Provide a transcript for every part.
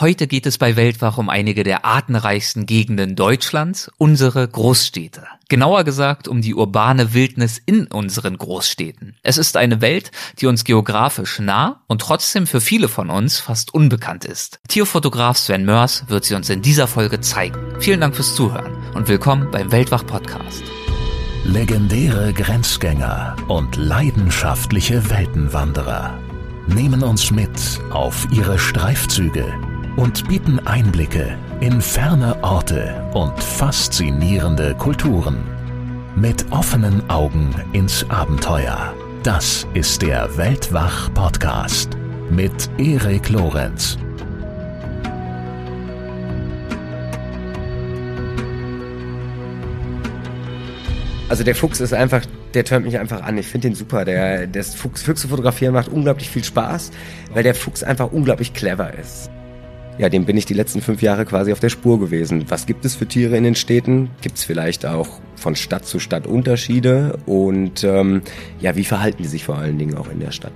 Heute geht es bei Weltwach um einige der artenreichsten Gegenden Deutschlands, unsere Großstädte. Genauer gesagt um die urbane Wildnis in unseren Großstädten. Es ist eine Welt, die uns geografisch nah und trotzdem für viele von uns fast unbekannt ist. Tierfotograf Sven Mörs wird sie uns in dieser Folge zeigen. Vielen Dank fürs Zuhören und willkommen beim Weltwach Podcast. Legendäre Grenzgänger und leidenschaftliche Weltenwanderer nehmen uns mit auf ihre Streifzüge und bieten Einblicke in ferne Orte und faszinierende Kulturen. Mit offenen Augen ins Abenteuer. Das ist der Weltwach-Podcast mit Erik Lorenz. Also der Fuchs ist einfach, der tönt mich einfach an. Ich finde den super. Der, das Fuchs, Füchse fotografieren macht unglaublich viel Spaß, weil der Fuchs einfach unglaublich clever ist ja, dem bin ich die letzten fünf Jahre quasi auf der Spur gewesen. Was gibt es für Tiere in den Städten? Gibt es vielleicht auch von Stadt zu Stadt Unterschiede? Und ähm, ja, wie verhalten die sich vor allen Dingen auch in der Stadt?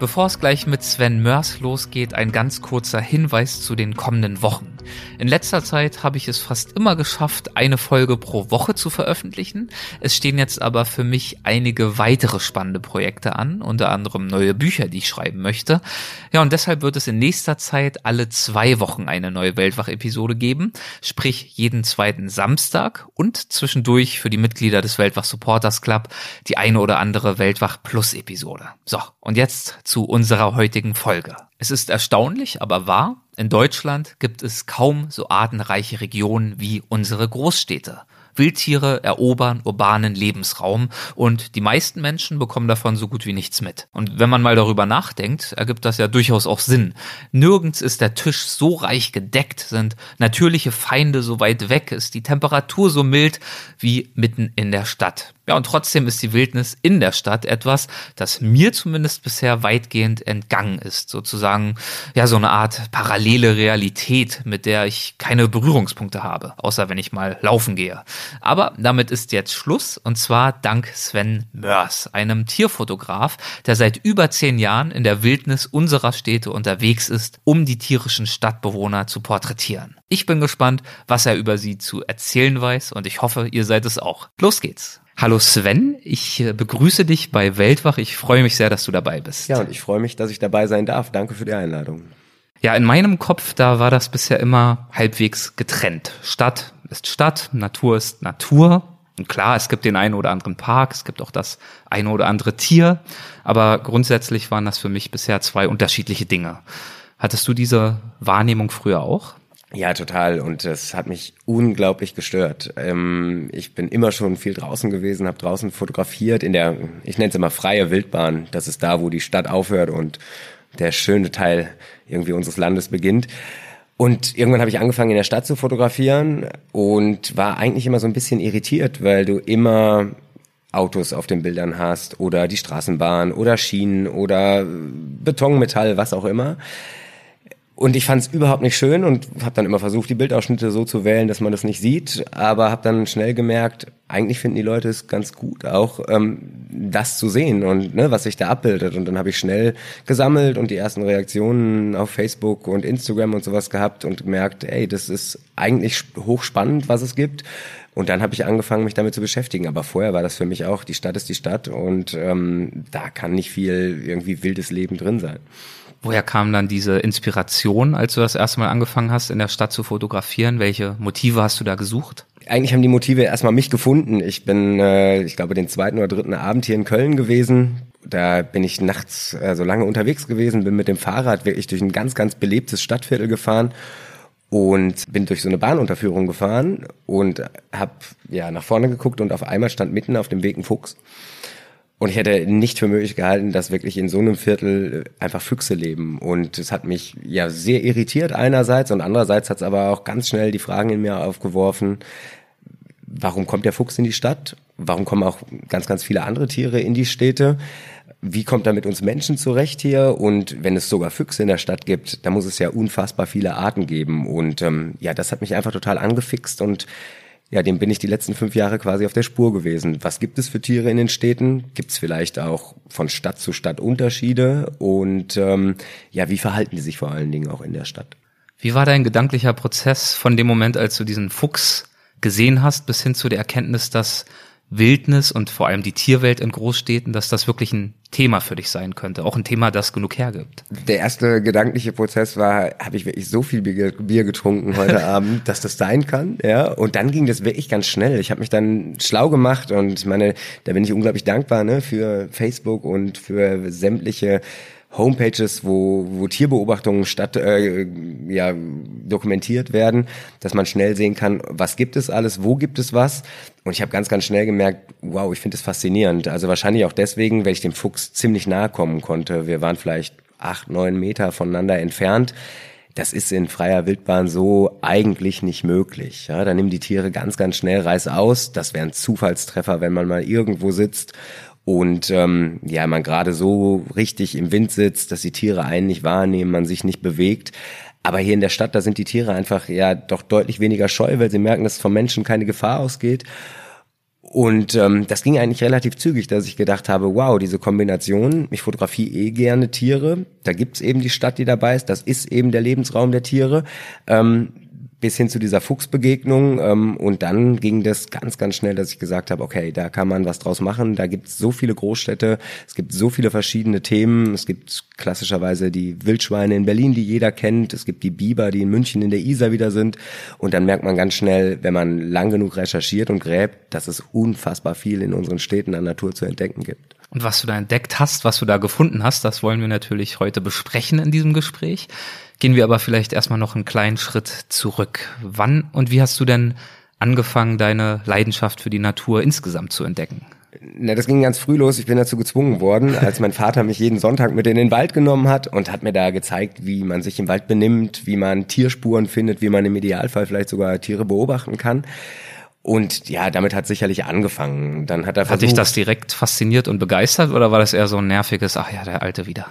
Bevor es gleich mit Sven Mörs losgeht, ein ganz kurzer Hinweis zu den kommenden Wochen. In letzter Zeit habe ich es fast immer geschafft, eine Folge pro Woche zu veröffentlichen. Es stehen jetzt aber für mich einige weitere spannende Projekte an, unter anderem neue Bücher, die ich schreiben möchte. Ja, und deshalb wird es in nächster Zeit alle zwei Wochen eine neue Weltwach-Episode geben, sprich jeden zweiten Samstag und zwischendurch für die Mitglieder des Weltwach Supporters Club die eine oder andere Weltwach Plus Episode. So, und jetzt zu unserer heutigen Folge. Es ist erstaunlich, aber wahr. In Deutschland gibt es kaum so artenreiche Regionen wie unsere Großstädte. Wildtiere erobern urbanen Lebensraum und die meisten Menschen bekommen davon so gut wie nichts mit. Und wenn man mal darüber nachdenkt, ergibt das ja durchaus auch Sinn. Nirgends ist der Tisch so reich gedeckt, sind natürliche Feinde so weit weg, ist die Temperatur so mild wie mitten in der Stadt. Ja, und trotzdem ist die Wildnis in der Stadt etwas, das mir zumindest bisher weitgehend entgangen ist. Sozusagen, ja, so eine Art parallele Realität, mit der ich keine Berührungspunkte habe, außer wenn ich mal laufen gehe. Aber damit ist jetzt Schluss, und zwar dank Sven Mörs, einem Tierfotograf, der seit über zehn Jahren in der Wildnis unserer Städte unterwegs ist, um die tierischen Stadtbewohner zu porträtieren. Ich bin gespannt, was er über sie zu erzählen weiß, und ich hoffe, ihr seid es auch. Los geht's! Hallo Sven, ich äh, begrüße dich bei Weltwach. Ich freue mich sehr, dass du dabei bist. Ja, und ich freue mich, dass ich dabei sein darf. Danke für die Einladung. Ja, in meinem Kopf, da war das bisher immer halbwegs getrennt. Stadt ist Stadt, Natur ist Natur. Und klar, es gibt den einen oder anderen Park, es gibt auch das eine oder andere Tier, aber grundsätzlich waren das für mich bisher zwei unterschiedliche Dinge. Hattest du diese Wahrnehmung früher auch? Ja, total. Und das hat mich unglaublich gestört. Ähm, ich bin immer schon viel draußen gewesen, habe draußen fotografiert in der, ich nenne es immer freie Wildbahn. Das ist da, wo die Stadt aufhört und der schöne Teil irgendwie unseres Landes beginnt. Und irgendwann habe ich angefangen, in der Stadt zu fotografieren und war eigentlich immer so ein bisschen irritiert, weil du immer Autos auf den Bildern hast oder die Straßenbahn oder Schienen oder Betonmetall, was auch immer. Und ich fand es überhaupt nicht schön und habe dann immer versucht, die Bildausschnitte so zu wählen, dass man das nicht sieht. Aber habe dann schnell gemerkt, eigentlich finden die Leute es ganz gut, auch ähm, das zu sehen und ne, was sich da abbildet. Und dann habe ich schnell gesammelt und die ersten Reaktionen auf Facebook und Instagram und sowas gehabt und gemerkt, ey, das ist eigentlich hochspannend, was es gibt. Und dann habe ich angefangen, mich damit zu beschäftigen. Aber vorher war das für mich auch, die Stadt ist die Stadt und ähm, da kann nicht viel irgendwie wildes Leben drin sein. Woher kam dann diese Inspiration, als du das erste Mal angefangen hast, in der Stadt zu fotografieren? Welche Motive hast du da gesucht? Eigentlich haben die Motive erstmal mich gefunden. Ich bin, äh, ich glaube, den zweiten oder dritten Abend hier in Köln gewesen. Da bin ich nachts äh, so lange unterwegs gewesen, bin mit dem Fahrrad wirklich durch ein ganz, ganz belebtes Stadtviertel gefahren und bin durch so eine Bahnunterführung gefahren und habe ja nach vorne geguckt und auf einmal stand mitten auf dem Weg ein Fuchs. Und ich hätte nicht für möglich gehalten, dass wirklich in so einem Viertel einfach Füchse leben. Und es hat mich ja sehr irritiert einerseits und andererseits hat es aber auch ganz schnell die Fragen in mir aufgeworfen, warum kommt der Fuchs in die Stadt? Warum kommen auch ganz, ganz viele andere Tiere in die Städte? Wie kommt er mit uns Menschen zurecht hier? Und wenn es sogar Füchse in der Stadt gibt, dann muss es ja unfassbar viele Arten geben. Und ähm, ja, das hat mich einfach total angefixt und ja, dem bin ich die letzten fünf Jahre quasi auf der Spur gewesen. Was gibt es für Tiere in den Städten? Gibt es vielleicht auch von Stadt zu Stadt Unterschiede? Und ähm, ja, wie verhalten die sich vor allen Dingen auch in der Stadt? Wie war dein gedanklicher Prozess von dem Moment, als du diesen Fuchs gesehen hast, bis hin zu der Erkenntnis, dass Wildnis und vor allem die Tierwelt in Großstädten, dass das wirklich ein Thema für dich sein könnte, auch ein Thema, das genug hergibt. Der erste gedankliche Prozess war, habe ich wirklich so viel Bier getrunken heute Abend, dass das sein kann, ja? Und dann ging das wirklich ganz schnell. Ich habe mich dann schlau gemacht und meine, da bin ich unglaublich dankbar, ne, für Facebook und für sämtliche Homepages, wo, wo Tierbeobachtungen statt äh, ja, dokumentiert werden, dass man schnell sehen kann, was gibt es alles, wo gibt es was. Und ich habe ganz, ganz schnell gemerkt, wow, ich finde es faszinierend. Also wahrscheinlich auch deswegen, weil ich dem Fuchs ziemlich nahe kommen konnte. Wir waren vielleicht acht, neun Meter voneinander entfernt. Das ist in freier Wildbahn so eigentlich nicht möglich. Ja, da nehmen die Tiere ganz, ganz schnell Reiß aus. Das wäre ein Zufallstreffer, wenn man mal irgendwo sitzt und ähm, ja, man gerade so richtig im Wind sitzt, dass die Tiere einen nicht wahrnehmen, man sich nicht bewegt. Aber hier in der Stadt, da sind die Tiere einfach ja doch deutlich weniger scheu, weil sie merken, dass vom Menschen keine Gefahr ausgeht. Und ähm, das ging eigentlich relativ zügig, dass ich gedacht habe, wow, diese Kombination, ich fotografiere eh gerne Tiere, da gibt's eben die Stadt, die dabei ist, das ist eben der Lebensraum der Tiere. Ähm, bis hin zu dieser Fuchsbegegnung. Ähm, und dann ging das ganz, ganz schnell, dass ich gesagt habe, okay, da kann man was draus machen. Da gibt es so viele Großstädte, es gibt so viele verschiedene Themen. Es gibt klassischerweise die Wildschweine in Berlin, die jeder kennt. Es gibt die Biber, die in München in der Isar wieder sind. Und dann merkt man ganz schnell, wenn man lang genug recherchiert und gräbt, dass es unfassbar viel in unseren Städten an Natur zu entdecken gibt. Und was du da entdeckt hast, was du da gefunden hast, das wollen wir natürlich heute besprechen in diesem Gespräch. Gehen wir aber vielleicht erstmal noch einen kleinen Schritt zurück. Wann und wie hast du denn angefangen, deine Leidenschaft für die Natur insgesamt zu entdecken? Na, das ging ganz früh los. Ich bin dazu gezwungen worden, als mein Vater mich jeden Sonntag mit in den Wald genommen hat und hat mir da gezeigt, wie man sich im Wald benimmt, wie man Tierspuren findet, wie man im Idealfall vielleicht sogar Tiere beobachten kann. Und ja, damit hat sicherlich angefangen. Dann hat er versucht, Hat dich das direkt fasziniert und begeistert oder war das eher so ein nerviges, ach ja, der Alte wieder?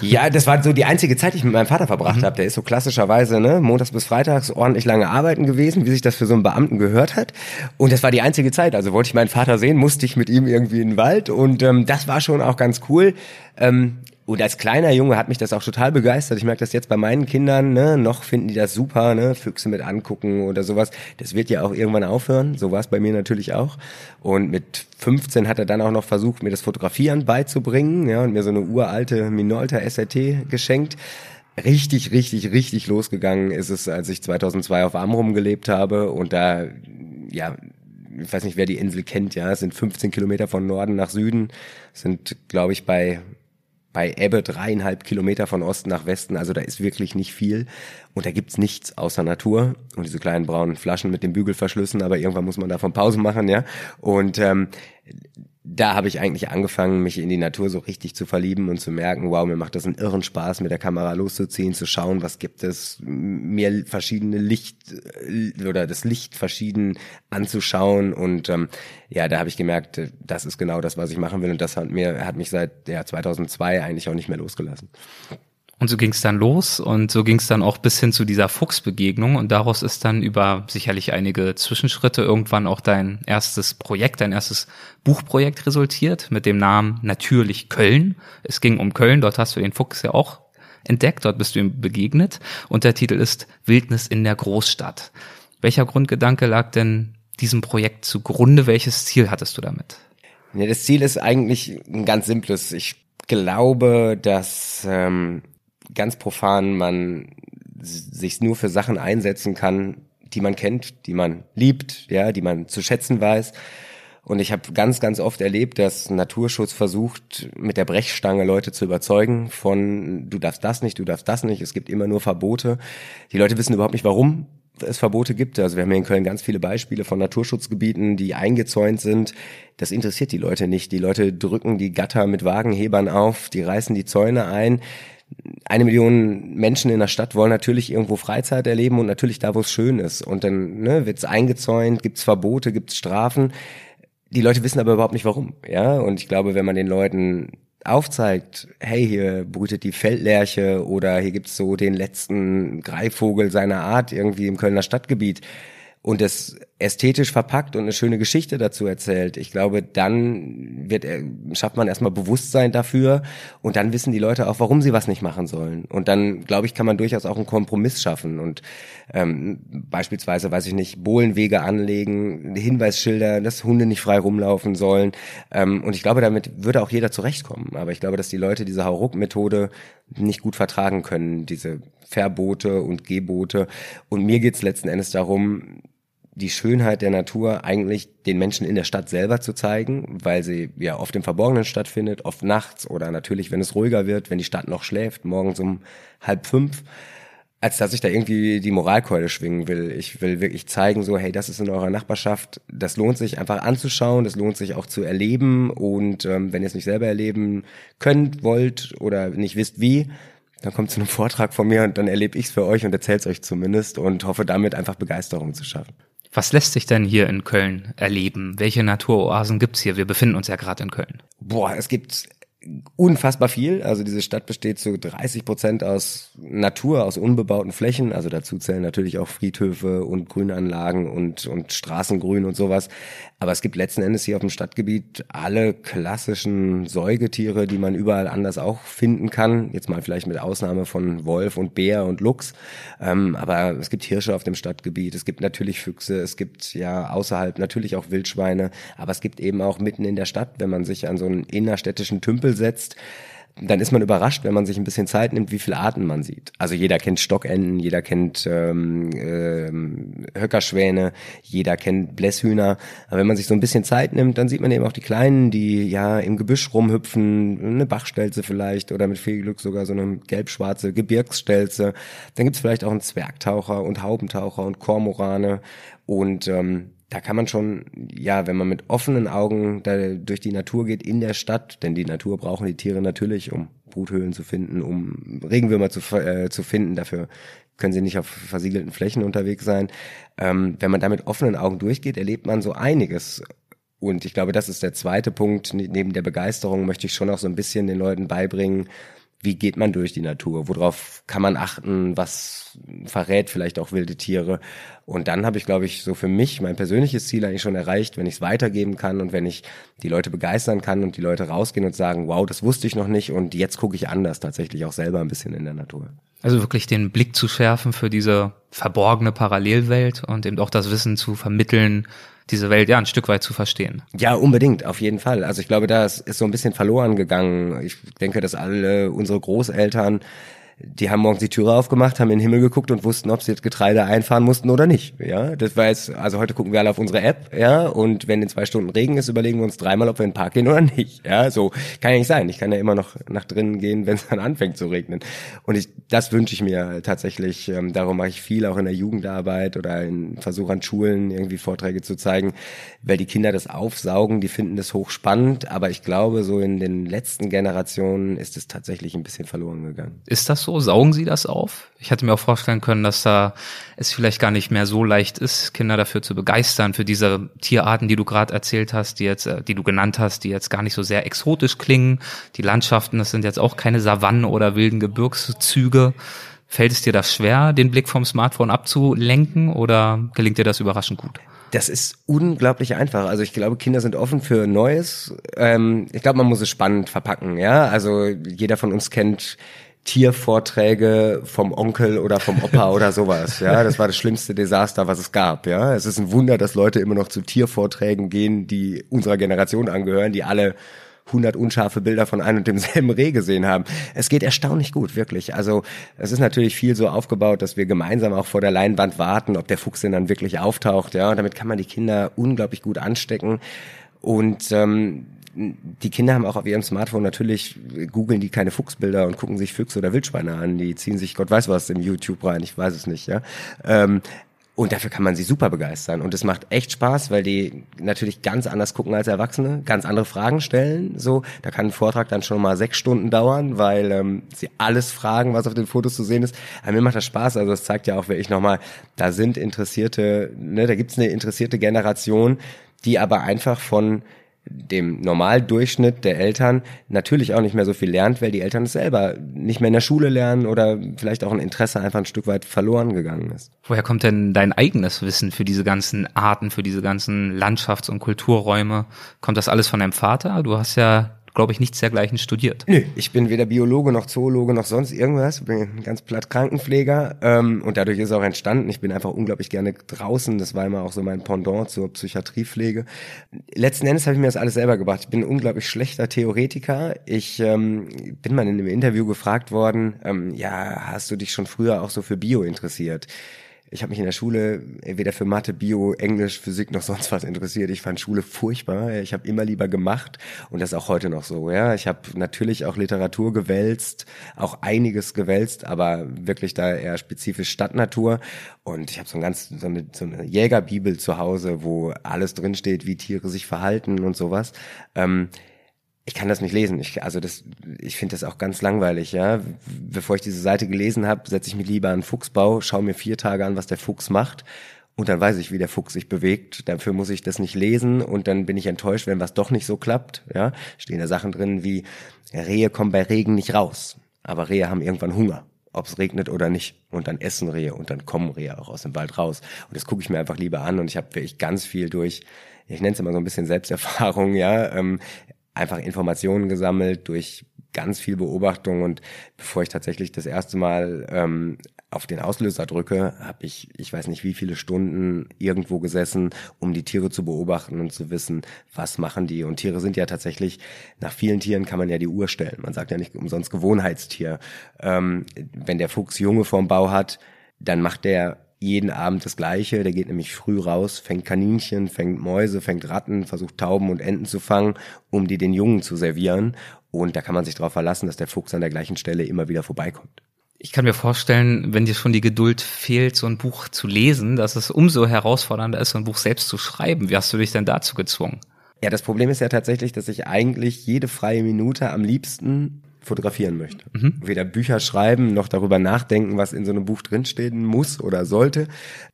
Ja, das war so die einzige Zeit, die ich mit meinem Vater verbracht mhm. habe. Der ist so klassischerweise ne, montags bis freitags ordentlich lange arbeiten gewesen, wie sich das für so einen Beamten gehört hat. Und das war die einzige Zeit. Also wollte ich meinen Vater sehen, musste ich mit ihm irgendwie in den Wald. Und ähm, das war schon auch ganz cool. Ähm, und als kleiner Junge hat mich das auch total begeistert. Ich merke das jetzt bei meinen Kindern, ne, noch finden die das super, ne, Füchse mit angucken oder sowas. Das wird ja auch irgendwann aufhören. So war es bei mir natürlich auch. Und mit 15 hat er dann auch noch versucht, mir das Fotografieren beizubringen, ja, und mir so eine uralte Minolta SRT geschenkt. Richtig, richtig, richtig losgegangen ist es, als ich 2002 auf Amrum gelebt habe und da, ja, ich weiß nicht, wer die Insel kennt, ja, es sind 15 Kilometer von Norden nach Süden, sind, glaube ich, bei bei Ebbe dreieinhalb Kilometer von Osten nach Westen. Also da ist wirklich nicht viel. Und da gibt's nichts außer Natur und diese kleinen braunen Flaschen mit den Bügelverschlüssen. Aber irgendwann muss man davon Pause machen, ja. Und ähm, da habe ich eigentlich angefangen, mich in die Natur so richtig zu verlieben und zu merken, wow, mir macht das einen irren Spaß, mit der Kamera loszuziehen, zu schauen, was gibt es, mir verschiedene Licht äh, oder das Licht verschieden anzuschauen und ähm, ja, da habe ich gemerkt, das ist genau das, was ich machen will und das hat mir hat mich seit ja, 2002 eigentlich auch nicht mehr losgelassen. Und so ging es dann los und so ging es dann auch bis hin zu dieser Fuchsbegegnung und daraus ist dann über sicherlich einige Zwischenschritte irgendwann auch dein erstes Projekt, dein erstes Buchprojekt resultiert mit dem Namen Natürlich Köln. Es ging um Köln, dort hast du den Fuchs ja auch entdeckt, dort bist du ihm begegnet und der Titel ist Wildnis in der Großstadt. Welcher Grundgedanke lag denn diesem Projekt zugrunde? Welches Ziel hattest du damit? Ja, das Ziel ist eigentlich ein ganz simples. Ich glaube, dass ähm, ganz profan man sich nur für Sachen einsetzen kann, die man kennt, die man liebt, ja, die man zu schätzen weiß. Und ich habe ganz, ganz oft erlebt, dass Naturschutz versucht, mit der Brechstange Leute zu überzeugen von, du darfst das nicht, du darfst das nicht, es gibt immer nur Verbote. Die Leute wissen überhaupt nicht, warum es Verbote gibt. Also wir haben hier in Köln ganz viele Beispiele von Naturschutzgebieten, die eingezäunt sind. Das interessiert die Leute nicht. Die Leute drücken die Gatter mit Wagenhebern auf, die reißen die Zäune ein eine Million Menschen in der Stadt wollen natürlich irgendwo Freizeit erleben und natürlich da, wo es schön ist. Und dann ne, wird es eingezäunt, gibt es Verbote, gibt es Strafen. Die Leute wissen aber überhaupt nicht warum. Ja, und ich glaube, wenn man den Leuten aufzeigt, hey, hier brütet die Feldlerche oder hier gibt's so den letzten Greifvogel seiner Art irgendwie im Kölner Stadtgebiet und es ästhetisch verpackt und eine schöne Geschichte dazu erzählt, ich glaube, dann wird, schafft man erstmal Bewusstsein dafür und dann wissen die Leute auch, warum sie was nicht machen sollen. Und dann, glaube ich, kann man durchaus auch einen Kompromiss schaffen und ähm, beispielsweise, weiß ich nicht, Bohlenwege anlegen, Hinweisschilder, dass Hunde nicht frei rumlaufen sollen. Ähm, und ich glaube, damit würde auch jeder zurechtkommen. Aber ich glaube, dass die Leute diese Hauruck-Methode nicht gut vertragen können, diese Verbote und Gebote. Und mir geht's letzten Endes darum, die Schönheit der Natur eigentlich den Menschen in der Stadt selber zu zeigen, weil sie ja oft im Verborgenen stattfindet, oft nachts oder natürlich, wenn es ruhiger wird, wenn die Stadt noch schläft, morgens um halb fünf, als dass ich da irgendwie die Moralkeule schwingen will. Ich will wirklich zeigen, so, hey, das ist in eurer Nachbarschaft, das lohnt sich einfach anzuschauen, das lohnt sich auch zu erleben und ähm, wenn ihr es nicht selber erleben könnt, wollt oder nicht wisst wie, dann kommt zu einem Vortrag von mir und dann erlebe ich es für euch und erzähle es euch zumindest und hoffe damit einfach Begeisterung zu schaffen. Was lässt sich denn hier in Köln erleben? Welche Naturoasen gibt's hier? Wir befinden uns ja gerade in Köln. Boah, es gibt unfassbar viel. Also diese Stadt besteht zu 30 Prozent aus Natur, aus unbebauten Flächen. Also dazu zählen natürlich auch Friedhöfe und Grünanlagen und, und Straßengrün und sowas. Aber es gibt letzten Endes hier auf dem Stadtgebiet alle klassischen Säugetiere, die man überall anders auch finden kann. Jetzt mal vielleicht mit Ausnahme von Wolf und Bär und Luchs. Ähm, aber es gibt Hirsche auf dem Stadtgebiet. Es gibt natürlich Füchse. Es gibt ja außerhalb natürlich auch Wildschweine. Aber es gibt eben auch mitten in der Stadt, wenn man sich an so einen innerstädtischen Tümpel setzt, dann ist man überrascht, wenn man sich ein bisschen Zeit nimmt, wie viele Arten man sieht. Also jeder kennt Stockenten, jeder kennt ähm, ähm, Höckerschwäne, jeder kennt Blässhühner. Aber wenn man sich so ein bisschen Zeit nimmt, dann sieht man eben auch die Kleinen, die ja im Gebüsch rumhüpfen, eine Bachstelze vielleicht oder mit viel Glück sogar so eine gelb-schwarze Gebirgsstelze. Dann gibt's vielleicht auch einen Zwergtaucher und Haubentaucher und Kormorane und ähm, da kann man schon, ja, wenn man mit offenen Augen da durch die Natur geht in der Stadt, denn die Natur brauchen die Tiere natürlich, um Bruthöhlen zu finden, um Regenwürmer zu, äh, zu finden. Dafür können sie nicht auf versiegelten Flächen unterwegs sein. Ähm, wenn man da mit offenen Augen durchgeht, erlebt man so einiges. Und ich glaube, das ist der zweite Punkt. Neben der Begeisterung möchte ich schon auch so ein bisschen den Leuten beibringen, wie geht man durch die Natur, worauf kann man achten, was verrät vielleicht auch wilde Tiere. Und dann habe ich, glaube ich, so für mich mein persönliches Ziel eigentlich schon erreicht, wenn ich es weitergeben kann und wenn ich die Leute begeistern kann und die Leute rausgehen und sagen, wow, das wusste ich noch nicht und jetzt gucke ich anders tatsächlich auch selber ein bisschen in der Natur. Also wirklich den Blick zu schärfen für diese verborgene Parallelwelt und eben auch das Wissen zu vermitteln, diese Welt ja ein Stück weit zu verstehen. Ja, unbedingt, auf jeden Fall. Also ich glaube, da ist so ein bisschen verloren gegangen. Ich denke, dass alle unsere Großeltern die haben morgens die Türe aufgemacht, haben in den Himmel geguckt und wussten, ob sie jetzt Getreide einfahren mussten oder nicht. Ja, das war jetzt, also heute gucken wir alle auf unsere App, ja, und wenn in zwei Stunden Regen ist, überlegen wir uns dreimal, ob wir in den Park gehen oder nicht. Ja, so kann ja nicht sein. Ich kann ja immer noch nach drinnen gehen, wenn es dann anfängt zu regnen. Und ich, das wünsche ich mir tatsächlich. Ähm, darum mache ich viel auch in der Jugendarbeit oder in Versuch an Schulen irgendwie Vorträge zu zeigen, weil die Kinder das aufsaugen, die finden das hochspannend, aber ich glaube, so in den letzten Generationen ist es tatsächlich ein bisschen verloren gegangen. Ist das so? Saugen Sie das auf? Ich hätte mir auch vorstellen können, dass da es vielleicht gar nicht mehr so leicht ist, Kinder dafür zu begeistern, für diese Tierarten, die du gerade erzählt hast, die jetzt, äh, die du genannt hast, die jetzt gar nicht so sehr exotisch klingen. Die Landschaften, das sind jetzt auch keine Savannen oder wilden Gebirgszüge. Fällt es dir das schwer, den Blick vom Smartphone abzulenken oder gelingt dir das überraschend gut? Das ist unglaublich einfach. Also ich glaube, Kinder sind offen für Neues. Ähm, ich glaube, man muss es spannend verpacken. Ja, also jeder von uns kennt Tiervorträge vom Onkel oder vom Opa oder sowas. Ja, das war das schlimmste Desaster, was es gab. Ja, es ist ein Wunder, dass Leute immer noch zu Tiervorträgen gehen, die unserer Generation angehören, die alle 100 unscharfe Bilder von einem und demselben Reh gesehen haben. Es geht erstaunlich gut, wirklich. Also es ist natürlich viel so aufgebaut, dass wir gemeinsam auch vor der Leinwand warten, ob der Fuchs denn dann wirklich auftaucht. Ja, und damit kann man die Kinder unglaublich gut anstecken. Und ähm, die Kinder haben auch auf ihrem Smartphone natürlich, googeln die keine Fuchsbilder und gucken sich Füchse oder Wildschweine an. Die ziehen sich Gott weiß was im YouTube rein, ich weiß es nicht, ja. Ähm, und dafür kann man sie super begeistern. Und es macht echt Spaß, weil die natürlich ganz anders gucken als Erwachsene, ganz andere Fragen stellen. So, da kann ein Vortrag dann schon mal sechs Stunden dauern, weil ähm, sie alles fragen, was auf den Fotos zu sehen ist. Aber mir macht das Spaß. Also das zeigt ja auch wirklich nochmal, da sind interessierte, ne, da gibt's eine interessierte Generation, die aber einfach von dem Normaldurchschnitt der Eltern natürlich auch nicht mehr so viel lernt, weil die Eltern es selber nicht mehr in der Schule lernen oder vielleicht auch ein Interesse einfach ein Stück weit verloren gegangen ist. Woher kommt denn dein eigenes Wissen für diese ganzen Arten, für diese ganzen Landschafts- und Kulturräume? Kommt das alles von deinem Vater? Du hast ja glaube ich, nichts dergleichen studiert. Nö, ich bin weder Biologe noch Zoologe noch sonst irgendwas. Ich bin ganz platt Krankenpfleger ähm, und dadurch ist es auch entstanden. Ich bin einfach unglaublich gerne draußen. Das war immer auch so mein Pendant zur Psychiatriepflege. Letzten Endes habe ich mir das alles selber gebracht. Ich bin ein unglaublich schlechter Theoretiker. Ich ähm, bin mal in einem Interview gefragt worden, ähm, ja, hast du dich schon früher auch so für Bio interessiert? Ich habe mich in der Schule weder für Mathe, Bio, Englisch, Physik noch sonst was interessiert. Ich fand Schule furchtbar. Ich habe immer lieber gemacht und das ist auch heute noch so. Ja, ich habe natürlich auch Literatur gewälzt, auch einiges gewälzt, aber wirklich da eher spezifisch Stadtnatur. Und ich habe so ein ganz so eine, so eine Jägerbibel zu Hause, wo alles drinsteht, wie Tiere sich verhalten und sowas. Ähm, ich kann das nicht lesen. Ich, also das, ich finde das auch ganz langweilig, ja. Bevor ich diese Seite gelesen habe, setze ich mich lieber an Fuchsbau, schaue mir vier Tage an, was der Fuchs macht und dann weiß ich, wie der Fuchs sich bewegt. Dafür muss ich das nicht lesen und dann bin ich enttäuscht, wenn was doch nicht so klappt. Ja, stehen da Sachen drin wie Rehe kommen bei Regen nicht raus, aber Rehe haben irgendwann Hunger, ob es regnet oder nicht. Und dann essen Rehe und dann kommen Rehe auch aus dem Wald raus. Und das gucke ich mir einfach lieber an und ich habe wirklich ganz viel durch ich nenne es immer so ein bisschen Selbsterfahrung, ja, ähm, einfach Informationen gesammelt durch ganz viel Beobachtung und bevor ich tatsächlich das erste Mal ähm, auf den Auslöser drücke, habe ich, ich weiß nicht wie viele Stunden irgendwo gesessen, um die Tiere zu beobachten und zu wissen, was machen die. Und Tiere sind ja tatsächlich, nach vielen Tieren kann man ja die Uhr stellen. Man sagt ja nicht umsonst Gewohnheitstier. Ähm, wenn der Fuchs Junge vorm Bau hat, dann macht der jeden Abend das Gleiche. Der geht nämlich früh raus, fängt Kaninchen, fängt Mäuse, fängt Ratten, versucht Tauben und Enten zu fangen, um die den Jungen zu servieren. Und da kann man sich darauf verlassen, dass der Fuchs an der gleichen Stelle immer wieder vorbeikommt. Ich kann mir vorstellen, wenn dir schon die Geduld fehlt, so ein Buch zu lesen, dass es umso herausfordernder ist, so ein Buch selbst zu schreiben. Wie hast du dich denn dazu gezwungen? Ja, das Problem ist ja tatsächlich, dass ich eigentlich jede freie Minute am liebsten fotografieren möchte. Mhm. Weder Bücher schreiben noch darüber nachdenken, was in so einem Buch drinstehen muss oder sollte.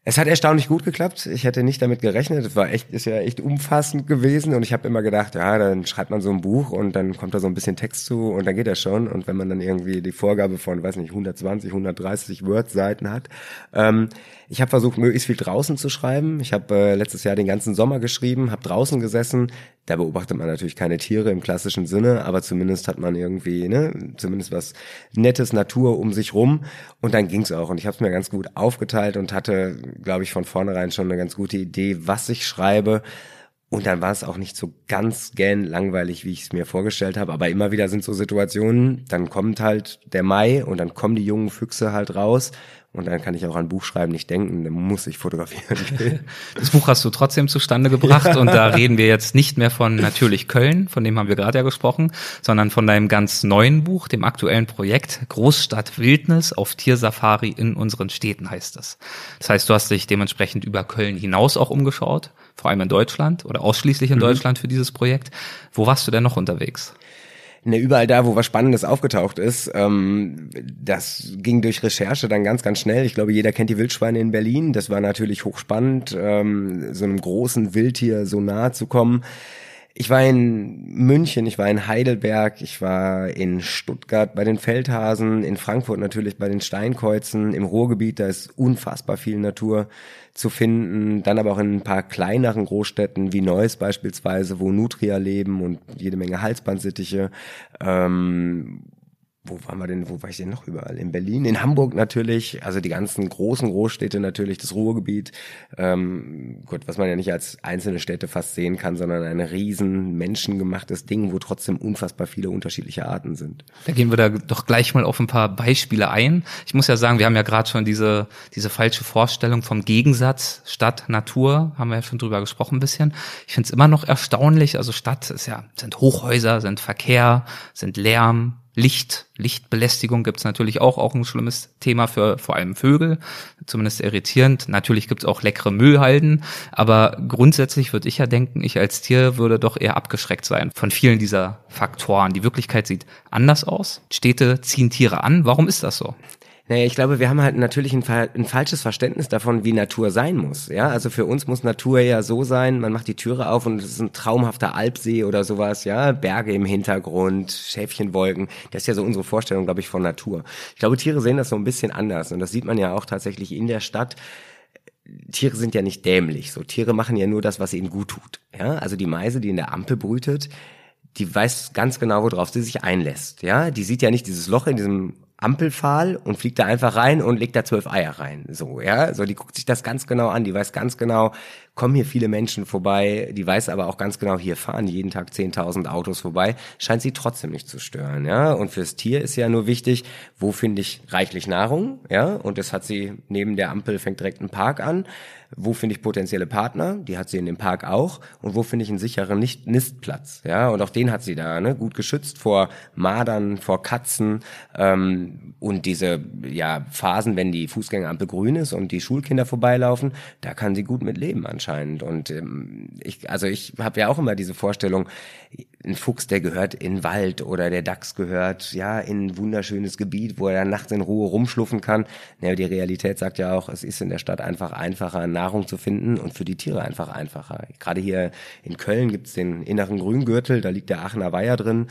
Es hat erstaunlich gut geklappt. Ich hätte nicht damit gerechnet. Es war echt, ist ja echt umfassend gewesen und ich habe immer gedacht, ja, dann schreibt man so ein Buch und dann kommt da so ein bisschen Text zu und dann geht das schon. Und wenn man dann irgendwie die Vorgabe von, weiß nicht, 120, 130 Word-Seiten hat, ähm, ich habe versucht, möglichst viel draußen zu schreiben. Ich habe äh, letztes Jahr den ganzen Sommer geschrieben, habe draußen gesessen. Da beobachtet man natürlich keine Tiere im klassischen Sinne, aber zumindest hat man irgendwie, ne, zumindest was Nettes, Natur um sich rum. Und dann ging's auch. Und ich habe es mir ganz gut aufgeteilt und hatte, glaube ich, von vornherein schon eine ganz gute Idee, was ich schreibe. Und dann war es auch nicht so ganz gern langweilig, wie ich es mir vorgestellt habe. Aber immer wieder sind so Situationen, dann kommt halt der Mai und dann kommen die jungen Füchse halt raus und dann kann ich auch an Buchschreiben nicht denken, dann muss ich fotografieren. Das Buch hast du trotzdem zustande gebracht und da reden wir jetzt nicht mehr von natürlich Köln, von dem haben wir gerade ja gesprochen, sondern von deinem ganz neuen Buch, dem aktuellen Projekt Großstadt Wildnis auf Tiersafari in unseren Städten heißt es. Das heißt, du hast dich dementsprechend über Köln hinaus auch umgeschaut, vor allem in Deutschland oder ausschließlich in mhm. Deutschland für dieses Projekt. Wo warst du denn noch unterwegs? ne, überall da, wo was Spannendes aufgetaucht ist. Ähm, das ging durch Recherche dann ganz, ganz schnell. Ich glaube, jeder kennt die Wildschweine in Berlin. Das war natürlich hochspannend, ähm, so einem großen Wildtier so nahe zu kommen. Ich war in München, ich war in Heidelberg, ich war in Stuttgart bei den Feldhasen, in Frankfurt natürlich bei den Steinkreuzen, im Ruhrgebiet, da ist unfassbar viel Natur zu finden. Dann aber auch in ein paar kleineren Großstädten wie Neuss beispielsweise, wo Nutria leben und jede Menge Halsbandsittiche. Ähm, wo waren wir denn, wo war ich denn noch überall? In Berlin, in Hamburg natürlich, also die ganzen großen Großstädte natürlich, das Ruhrgebiet. Ähm, gut, was man ja nicht als einzelne Städte fast sehen kann, sondern ein riesen menschengemachtes Ding, wo trotzdem unfassbar viele unterschiedliche Arten sind. Da gehen wir da doch gleich mal auf ein paar Beispiele ein. Ich muss ja sagen, wir haben ja gerade schon diese, diese falsche Vorstellung vom Gegensatz Stadt, Natur, haben wir ja schon drüber gesprochen ein bisschen. Ich finde es immer noch erstaunlich, also Stadt ist ja, sind Hochhäuser, sind Verkehr, sind Lärm, Licht, Lichtbelästigung gibt's natürlich auch, auch ein schlimmes Thema für vor allem Vögel, zumindest irritierend. Natürlich gibt's auch leckere Müllhalden, aber grundsätzlich würde ich ja denken, ich als Tier würde doch eher abgeschreckt sein von vielen dieser Faktoren. Die Wirklichkeit sieht anders aus. Städte ziehen Tiere an. Warum ist das so? Naja, ich glaube, wir haben halt natürlich ein, ein, falsches Verständnis davon, wie Natur sein muss. Ja, also für uns muss Natur ja so sein, man macht die Türe auf und es ist ein traumhafter Alpsee oder sowas, ja, Berge im Hintergrund, Schäfchenwolken. Das ist ja so unsere Vorstellung, glaube ich, von Natur. Ich glaube, Tiere sehen das so ein bisschen anders und das sieht man ja auch tatsächlich in der Stadt. Tiere sind ja nicht dämlich. So Tiere machen ja nur das, was ihnen gut tut. Ja, also die Meise, die in der Ampel brütet, die weiß ganz genau, worauf sie sich einlässt. Ja, die sieht ja nicht dieses Loch in diesem Ampelpfahl und fliegt da einfach rein und legt da zwölf Eier rein. So, ja. So, die guckt sich das ganz genau an. Die weiß ganz genau, kommen hier viele Menschen vorbei. Die weiß aber auch ganz genau, hier fahren jeden Tag 10.000 Autos vorbei. Scheint sie trotzdem nicht zu stören, ja. Und fürs Tier ist ja nur wichtig, wo finde ich reichlich Nahrung, ja. Und das hat sie neben der Ampel fängt direkt ein Park an. Wo finde ich potenzielle Partner? Die hat sie in dem Park auch. Und wo finde ich einen sicheren Nicht Nistplatz? Ja, und auch den hat sie da, ne? Gut geschützt vor Madern, vor Katzen ähm, und diese ja Phasen, wenn die Fußgängerampel grün ist und die Schulkinder vorbeilaufen, da kann sie gut mit leben anscheinend. Und ähm, ich, also ich habe ja auch immer diese Vorstellung, ein Fuchs, der gehört in Wald oder der Dachs gehört ja in ein wunderschönes Gebiet, wo er dann nachts in Ruhe rumschluffen kann. Ja, die Realität sagt ja auch, es ist in der Stadt einfach einfacher, Nahrung zu finden und für die Tiere einfach einfacher. Gerade hier in Köln gibt's den inneren Grüngürtel, da liegt der Aachener Weiher drin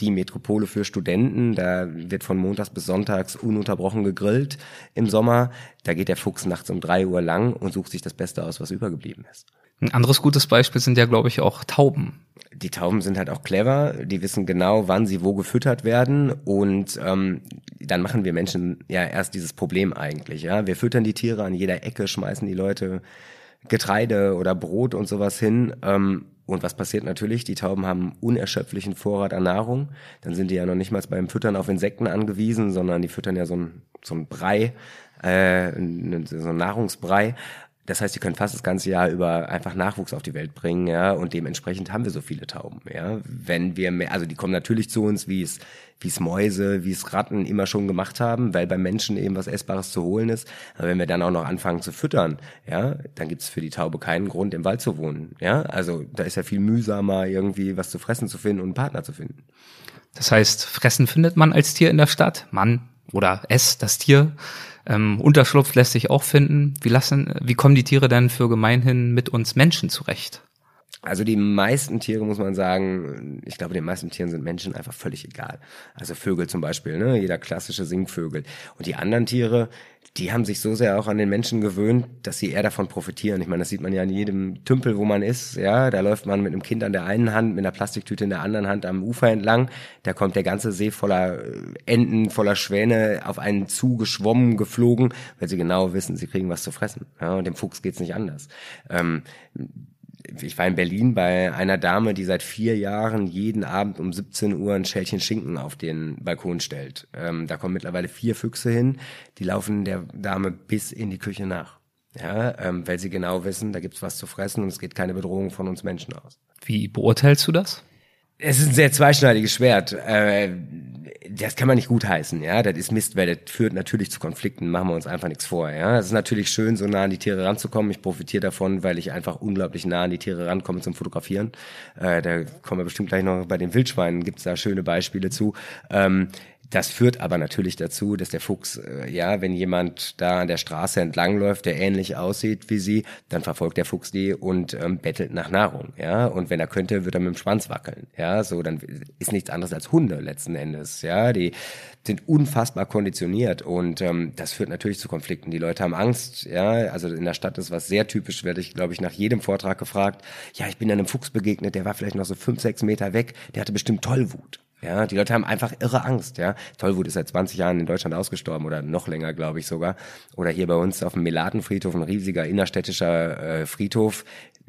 die Metropole für Studenten. Da wird von montags bis sonntags ununterbrochen gegrillt im Sommer. Da geht der Fuchs nachts um drei Uhr lang und sucht sich das Beste aus, was übergeblieben ist. Ein anderes gutes Beispiel sind ja, glaube ich, auch Tauben. Die Tauben sind halt auch clever, die wissen genau, wann sie wo gefüttert werden und ähm, dann machen wir Menschen ja erst dieses Problem eigentlich. Ja, wir füttern die Tiere an jeder Ecke, schmeißen die Leute Getreide oder Brot und sowas hin. Ähm, und was passiert natürlich? Die Tauben haben unerschöpflichen Vorrat an Nahrung. Dann sind die ja noch nicht mal beim Füttern auf Insekten angewiesen, sondern die füttern ja so ein, so ein Brei, äh, so ein Nahrungsbrei. Das heißt, die können fast das ganze Jahr über einfach Nachwuchs auf die Welt bringen, ja, und dementsprechend haben wir so viele Tauben, ja. Wenn wir mehr, also die kommen natürlich zu uns, wie es, wie es Mäuse, wie es Ratten immer schon gemacht haben, weil beim Menschen eben was Essbares zu holen ist. Aber wenn wir dann auch noch anfangen zu füttern, ja, dann gibt es für die Taube keinen Grund, im Wald zu wohnen, ja. Also da ist ja viel mühsamer, irgendwie was zu fressen zu finden und einen Partner zu finden. Das heißt, fressen findet man als Tier in der Stadt, Mann oder es, das Tier. Ähm, Unterschlupf lässt sich auch finden. Wie lassen, wie kommen die Tiere denn für gemeinhin mit uns Menschen zurecht? Also die meisten Tiere, muss man sagen, ich glaube, den meisten Tieren sind Menschen einfach völlig egal. Also Vögel zum Beispiel, ne? jeder klassische Singvögel. Und die anderen Tiere, die haben sich so sehr auch an den Menschen gewöhnt, dass sie eher davon profitieren. Ich meine, das sieht man ja in jedem Tümpel, wo man ist. Ja, da läuft man mit einem Kind an der einen Hand, mit einer Plastiktüte in der anderen Hand am Ufer entlang. Da kommt der ganze See voller äh, Enten, voller Schwäne auf einen zugeschwommen, geflogen, weil sie genau wissen, sie kriegen was zu fressen. Ja, und dem Fuchs geht's nicht anders. Ähm, ich war in Berlin bei einer Dame, die seit vier Jahren jeden Abend um 17 Uhr ein Schälchen Schinken auf den Balkon stellt. Ähm, da kommen mittlerweile vier Füchse hin, die laufen der Dame bis in die Küche nach. Ja, ähm, weil sie genau wissen, da gibt's was zu fressen und es geht keine Bedrohung von uns Menschen aus. Wie beurteilst du das? Es ist ein sehr zweischneidiges Schwert. Äh, das kann man nicht gutheißen, ja. Das ist Mist, weil das führt natürlich zu Konflikten, machen wir uns einfach nichts vor, ja. Es ist natürlich schön, so nah an die Tiere ranzukommen. Ich profitiere davon, weil ich einfach unglaublich nah an die Tiere rankomme zum Fotografieren. Äh, da kommen wir bestimmt gleich noch bei den Wildschweinen, gibt's da schöne Beispiele zu. Ähm, das führt aber natürlich dazu, dass der Fuchs, äh, ja, wenn jemand da an der Straße entlangläuft, der ähnlich aussieht wie sie, dann verfolgt der Fuchs die und ähm, bettelt nach Nahrung, ja. Und wenn er könnte, wird er mit dem Schwanz wackeln, ja. So, dann ist nichts anderes als Hunde letzten Endes, ja. Die sind unfassbar konditioniert und ähm, das führt natürlich zu Konflikten. Die Leute haben Angst, ja. Also in der Stadt ist was sehr typisch, werde ich, glaube ich, nach jedem Vortrag gefragt. Ja, ich bin einem Fuchs begegnet, der war vielleicht noch so fünf, sechs Meter weg, der hatte bestimmt Tollwut. Ja, die Leute haben einfach irre Angst, ja. Tollwut ist seit 20 Jahren in Deutschland ausgestorben oder noch länger, glaube ich sogar. Oder hier bei uns auf dem Melatenfriedhof, ein riesiger innerstädtischer äh, Friedhof.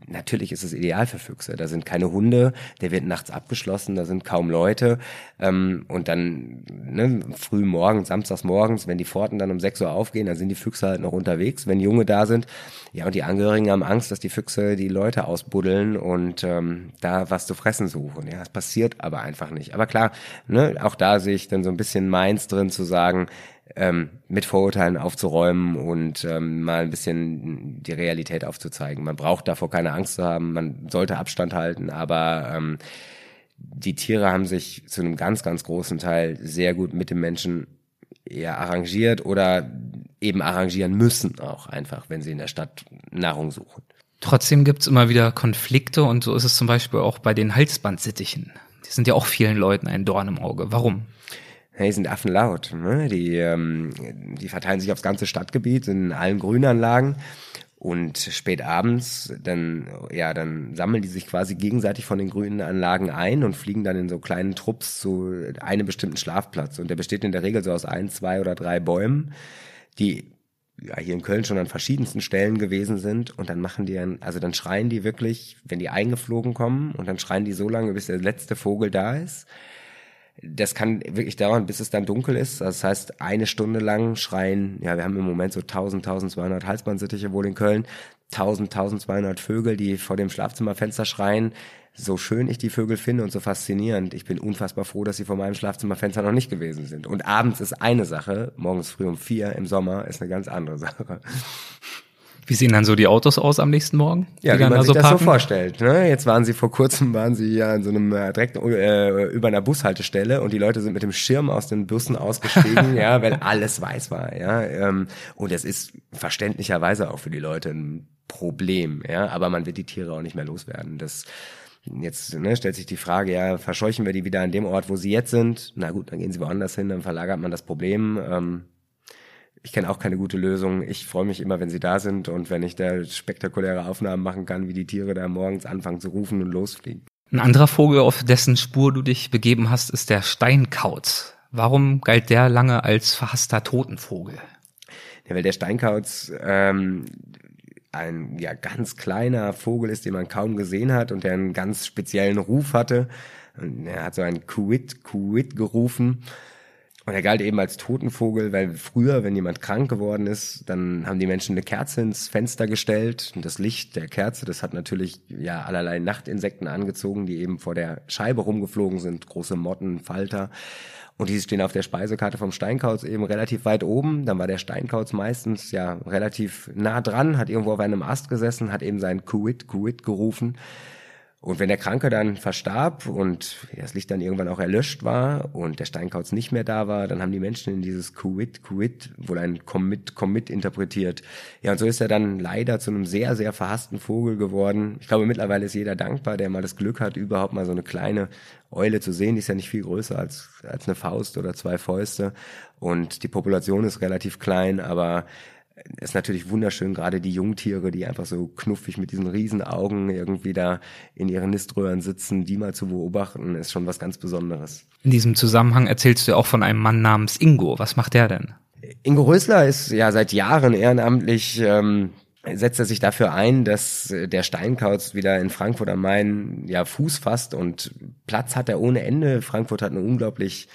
Natürlich ist es ideal für Füchse. Da sind keine Hunde, der wird nachts abgeschlossen, da sind kaum Leute. Ähm, und dann ne, früh morgens, samstags morgens, wenn die Pforten dann um 6 Uhr aufgehen, dann sind die Füchse halt noch unterwegs, wenn Junge da sind. Ja, und die Angehörigen haben Angst, dass die Füchse die Leute ausbuddeln und ähm, da was zu fressen suchen. Ja, es passiert aber einfach nicht. Aber klar, ne, auch da sehe ich dann so ein bisschen meins drin zu sagen, ähm, mit Vorurteilen aufzuräumen und ähm, mal ein bisschen die Realität aufzuzeigen. Man braucht davor keine Angst zu haben, man sollte Abstand halten, aber ähm, die Tiere haben sich zu einem ganz, ganz großen Teil sehr gut mit dem Menschen ja, arrangiert oder eben arrangieren müssen auch einfach, wenn sie in der Stadt Nahrung suchen. Trotzdem gibt's immer wieder Konflikte und so ist es zum Beispiel auch bei den Halsbandsittichen. Die sind ja auch vielen Leuten ein Dorn im Auge. Warum? Die sind affenlaut. Ne? Die, ähm, die verteilen sich aufs ganze Stadtgebiet in allen Grünanlagen und spät abends, dann, ja, dann sammeln die sich quasi gegenseitig von den grünen Anlagen ein und fliegen dann in so kleinen Trupps zu einem bestimmten Schlafplatz. Und der besteht in der Regel so aus ein, zwei oder drei Bäumen, die ja, hier in Köln schon an verschiedensten Stellen gewesen sind und dann machen die dann, also dann schreien die wirklich, wenn die eingeflogen kommen und dann schreien die so lange, bis der letzte Vogel da ist. Das kann wirklich dauern, bis es dann dunkel ist. Das heißt, eine Stunde lang schreien, ja, wir haben im Moment so 1000, 1200 Halsbandsittiche wohl in Köln, 1000, 1200 Vögel, die vor dem Schlafzimmerfenster schreien. So schön ich die Vögel finde und so faszinierend, ich bin unfassbar froh, dass sie vor meinem Schlafzimmerfenster noch nicht gewesen sind. Und abends ist eine Sache, morgens früh um vier im Sommer ist eine ganz andere Sache. Wie sehen dann so die Autos aus am nächsten Morgen? Ja, wie man da sich so das so vorstellt. Ne? Jetzt waren sie vor kurzem, waren sie ja in so einem äh, direkt äh, über einer Bushaltestelle und die Leute sind mit dem Schirm aus den Bussen ausgestiegen, ja, weil alles weiß war. Ja, ähm, und es ist verständlicherweise auch für die Leute ein Problem, ja, aber man wird die Tiere auch nicht mehr loswerden. Das Jetzt ne, stellt sich die Frage, ja, verscheuchen wir die wieder an dem Ort, wo sie jetzt sind? Na gut, dann gehen sie woanders hin, dann verlagert man das Problem. Ähm, ich kenne auch keine gute Lösung. Ich freue mich immer, wenn sie da sind und wenn ich da spektakuläre Aufnahmen machen kann, wie die Tiere da morgens anfangen zu rufen und losfliegen. Ein anderer Vogel, auf dessen Spur du dich begeben hast, ist der Steinkauz. Warum galt der lange als verhasster Totenvogel? Ja, weil der Steinkauz ähm, ein ja ganz kleiner Vogel ist, den man kaum gesehen hat und der einen ganz speziellen Ruf hatte. Und er hat so ein Kuit, Kuit gerufen. Und er galt eben als Totenvogel, weil früher, wenn jemand krank geworden ist, dann haben die Menschen eine Kerze ins Fenster gestellt und das Licht der Kerze, das hat natürlich ja allerlei Nachtinsekten angezogen, die eben vor der Scheibe rumgeflogen sind, große Motten, Falter. Und die stehen auf der Speisekarte vom Steinkauz eben relativ weit oben. Dann war der Steinkauz meistens ja relativ nah dran, hat irgendwo auf einem Ast gesessen, hat eben sein Kuit, Kuit gerufen. Und wenn der Kranke dann verstarb und das Licht dann irgendwann auch erlöscht war und der Steinkauz nicht mehr da war, dann haben die Menschen in dieses Kuit, Kuit wohl ein Commit, Commit interpretiert. Ja, und so ist er dann leider zu einem sehr, sehr verhassten Vogel geworden. Ich glaube, mittlerweile ist jeder dankbar, der mal das Glück hat, überhaupt mal so eine kleine Eule zu sehen. Die ist ja nicht viel größer als, als eine Faust oder zwei Fäuste. Und die Population ist relativ klein, aber ist natürlich wunderschön, gerade die Jungtiere, die einfach so knuffig mit diesen Riesenaugen irgendwie da in ihren Niströhren sitzen, die mal zu beobachten, ist schon was ganz Besonderes. In diesem Zusammenhang erzählst du auch von einem Mann namens Ingo. Was macht der denn? Ingo Rösler ist ja seit Jahren ehrenamtlich ähm, setzt er sich dafür ein, dass der Steinkauz wieder in Frankfurt am Main ja Fuß fasst und Platz hat er ohne Ende. Frankfurt hat eine unglaublich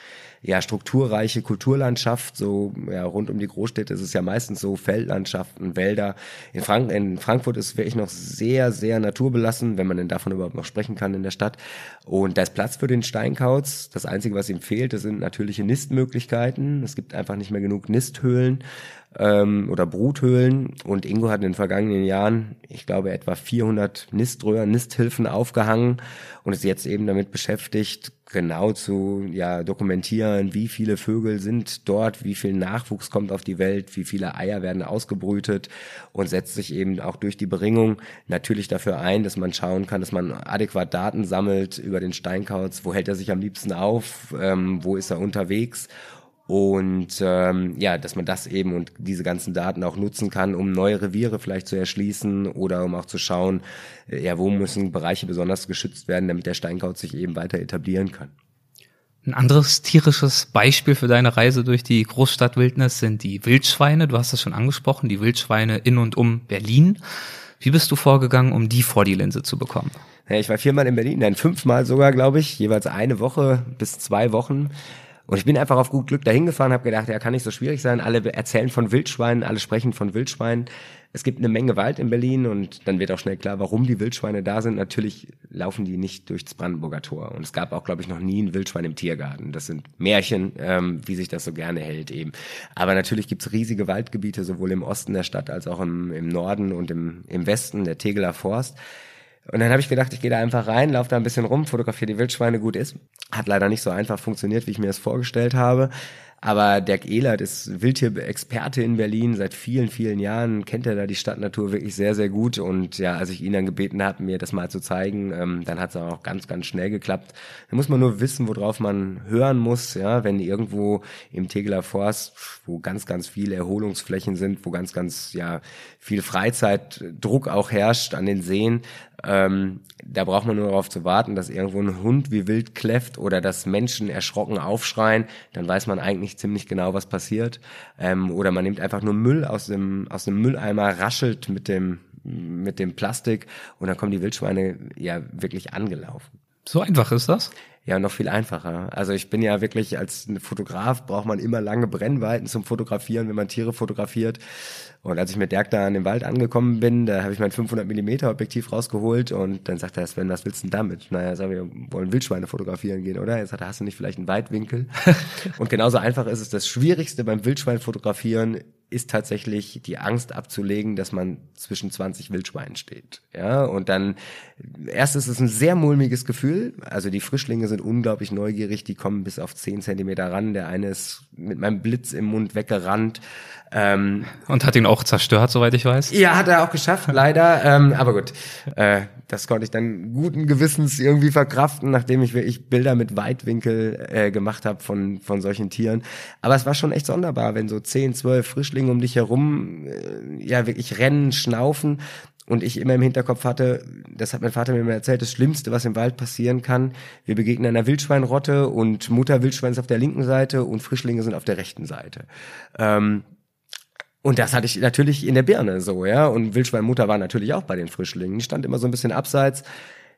ja, strukturreiche Kulturlandschaft, so ja, rund um die Großstädte ist es ja meistens so Feldlandschaften, Wälder. In, Frank in Frankfurt ist es wirklich noch sehr, sehr naturbelassen, wenn man denn davon überhaupt noch sprechen kann in der Stadt. Und da ist Platz für den Steinkauz. Das Einzige, was ihm fehlt, das sind natürliche Nistmöglichkeiten. Es gibt einfach nicht mehr genug Nisthöhlen ähm, oder Bruthöhlen. Und Ingo hat in den vergangenen Jahren, ich glaube, etwa 400 Niströhren, Nisthilfen aufgehangen und ist jetzt eben damit beschäftigt, genau zu ja, dokumentieren, wie viele Vögel sind dort, wie viel Nachwuchs kommt auf die Welt, wie viele Eier werden ausgebrütet und setzt sich eben auch durch die Beringung natürlich dafür ein, dass man schauen kann, dass man adäquat Daten sammelt über den Steinkauz, wo hält er sich am liebsten auf, ähm, wo ist er unterwegs und ähm, ja, dass man das eben und diese ganzen Daten auch nutzen kann, um neue Reviere vielleicht zu erschließen oder um auch zu schauen, äh, ja, wo müssen Bereiche besonders geschützt werden, damit der Steinkauz sich eben weiter etablieren kann. Ein anderes tierisches Beispiel für deine Reise durch die Großstadtwildnis sind die Wildschweine. Du hast es schon angesprochen, die Wildschweine in und um Berlin. Wie bist du vorgegangen, um die vor die Linse zu bekommen? Ja, ich war viermal in Berlin, nein, fünfmal sogar, glaube ich, jeweils eine Woche bis zwei Wochen. Und ich bin einfach auf gut Glück dahin gefahren, habe gedacht, ja, kann nicht so schwierig sein. Alle erzählen von Wildschweinen, alle sprechen von Wildschweinen. Es gibt eine Menge Wald in Berlin und dann wird auch schnell klar, warum die Wildschweine da sind. Natürlich laufen die nicht durchs Brandenburger Tor. Und es gab auch, glaube ich, noch nie ein Wildschwein im Tiergarten. Das sind Märchen, ähm, wie sich das so gerne hält eben. Aber natürlich gibt's riesige Waldgebiete, sowohl im Osten der Stadt als auch im, im Norden und im, im Westen, der Tegeler Forst. Und dann habe ich gedacht, ich gehe da einfach rein, laufe da ein bisschen rum, fotografiere die Wildschweine, gut ist. Hat leider nicht so einfach funktioniert, wie ich mir das vorgestellt habe. Aber Dirk Ehlert ist Wildtier-Experte in Berlin seit vielen, vielen Jahren, kennt er da die Stadtnatur wirklich sehr, sehr gut. Und ja, als ich ihn dann gebeten habe, mir das mal zu zeigen, ähm, dann hat es auch ganz, ganz schnell geklappt. Da muss man nur wissen, worauf man hören muss, ja, wenn irgendwo im Tegeler Forst, wo ganz, ganz viele Erholungsflächen sind, wo ganz, ganz, ja, viel Freizeitdruck auch herrscht an den Seen, ähm, da braucht man nur darauf zu warten, dass irgendwo ein Hund wie wild kläfft oder dass Menschen erschrocken aufschreien, dann weiß man eigentlich ziemlich genau, was passiert. Ähm, oder man nimmt einfach nur Müll aus dem, aus dem Mülleimer, raschelt mit dem, mit dem Plastik und dann kommen die Wildschweine ja wirklich angelaufen. So einfach ist das? Ja, noch viel einfacher. Also ich bin ja wirklich als Fotograf braucht man immer lange Brennweiten zum Fotografieren, wenn man Tiere fotografiert. Und als ich mit Dirk da in dem Wald angekommen bin, da habe ich mein 500 Millimeter Objektiv rausgeholt und dann sagt er, Sven, was willst du denn damit? Naja, sag, wir wollen Wildschweine fotografieren gehen, oder? Jetzt sagt er, hast du nicht vielleicht einen Weitwinkel? und genauso einfach ist es. Das Schwierigste beim Wildschwein fotografieren ist tatsächlich die Angst abzulegen, dass man zwischen 20 Wildschweinen steht. Ja, und dann, erst ist es ein sehr mulmiges Gefühl. Also die Frischlinge sind unglaublich neugierig, die kommen bis auf 10 Zentimeter ran. Der eine ist mit meinem Blitz im Mund weggerannt. Ähm, und hat ihn auch zerstört, soweit ich weiß. Ja, hat er auch geschafft, leider. Ähm, aber gut, äh, das konnte ich dann guten Gewissens irgendwie verkraften, nachdem ich wirklich Bilder mit Weitwinkel äh, gemacht habe von, von solchen Tieren. Aber es war schon echt sonderbar, wenn so 10, 12 Frischlinge um dich herum äh, ja wirklich rennen, schnaufen und ich immer im Hinterkopf hatte, das hat mein Vater mir immer erzählt, das Schlimmste, was im Wald passieren kann, wir begegnen einer Wildschweinrotte und Mutter Wildschwein ist auf der linken Seite und Frischlinge sind auf der rechten Seite. Ähm, und das hatte ich natürlich in der Birne so, ja. Und Wildschweinmutter war natürlich auch bei den Frischlingen. Die stand immer so ein bisschen abseits.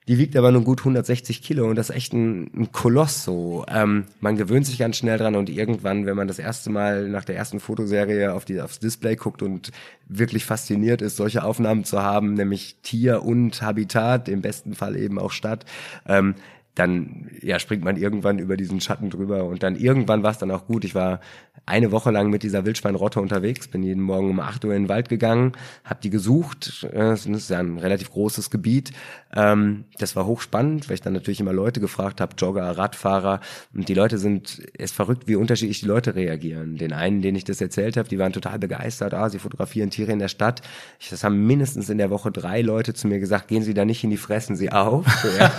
Die wiegt aber nur gut 160 Kilo und das ist echt ein, ein Koloss so. Ähm, man gewöhnt sich ganz schnell dran und irgendwann, wenn man das erste Mal nach der ersten Fotoserie auf die, aufs Display guckt und wirklich fasziniert ist, solche Aufnahmen zu haben, nämlich Tier und Habitat, im besten Fall eben auch Stadt, ähm, dann ja springt man irgendwann über diesen Schatten drüber und dann irgendwann war es dann auch gut. Ich war eine Woche lang mit dieser Wildschweinrotte unterwegs, bin jeden Morgen um 8 Uhr in den Wald gegangen, habe die gesucht. Das ist ja ein relativ großes Gebiet. Ähm, das war hochspannend, weil ich dann natürlich immer Leute gefragt habe, Jogger, Radfahrer. Und die Leute sind, es ist verrückt, wie unterschiedlich die Leute reagieren. Den einen, den ich das erzählt habe, die waren total begeistert. Ah, sie fotografieren Tiere in der Stadt. Ich, das haben mindestens in der Woche drei Leute zu mir gesagt, gehen Sie da nicht hin, die fressen Sie auf. ja,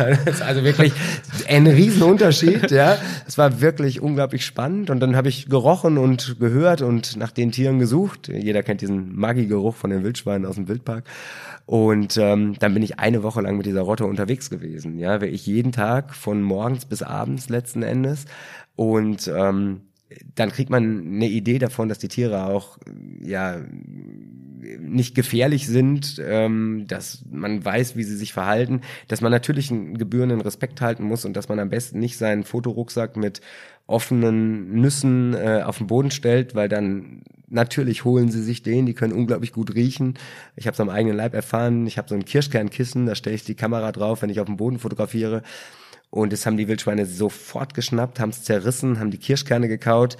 also wirklich ein Riesenunterschied. Ja, es war wirklich unglaublich spannend. Und dann habe ich gerochen und gehört und nach den Tieren gesucht. Jeder kennt diesen Maggi-Geruch von den Wildschweinen aus dem Wildpark. Und ähm, dann bin ich eine Woche lang mit dieser Rotte unterwegs gewesen. Ja, wäre ich jeden Tag von morgens bis abends letzten Endes. Und ähm, dann kriegt man eine Idee davon, dass die Tiere auch ja nicht gefährlich sind, ähm, dass man weiß, wie sie sich verhalten, dass man natürlich einen gebührenden Respekt halten muss und dass man am besten nicht seinen Fotorucksack mit offenen Nüssen äh, auf den Boden stellt, weil dann natürlich holen sie sich den, die können unglaublich gut riechen. Ich habe es am eigenen Leib erfahren, ich habe so ein Kirschkernkissen, da stelle ich die Kamera drauf, wenn ich auf dem Boden fotografiere. Und das haben die Wildschweine sofort geschnappt, haben es zerrissen, haben die Kirschkerne gekaut.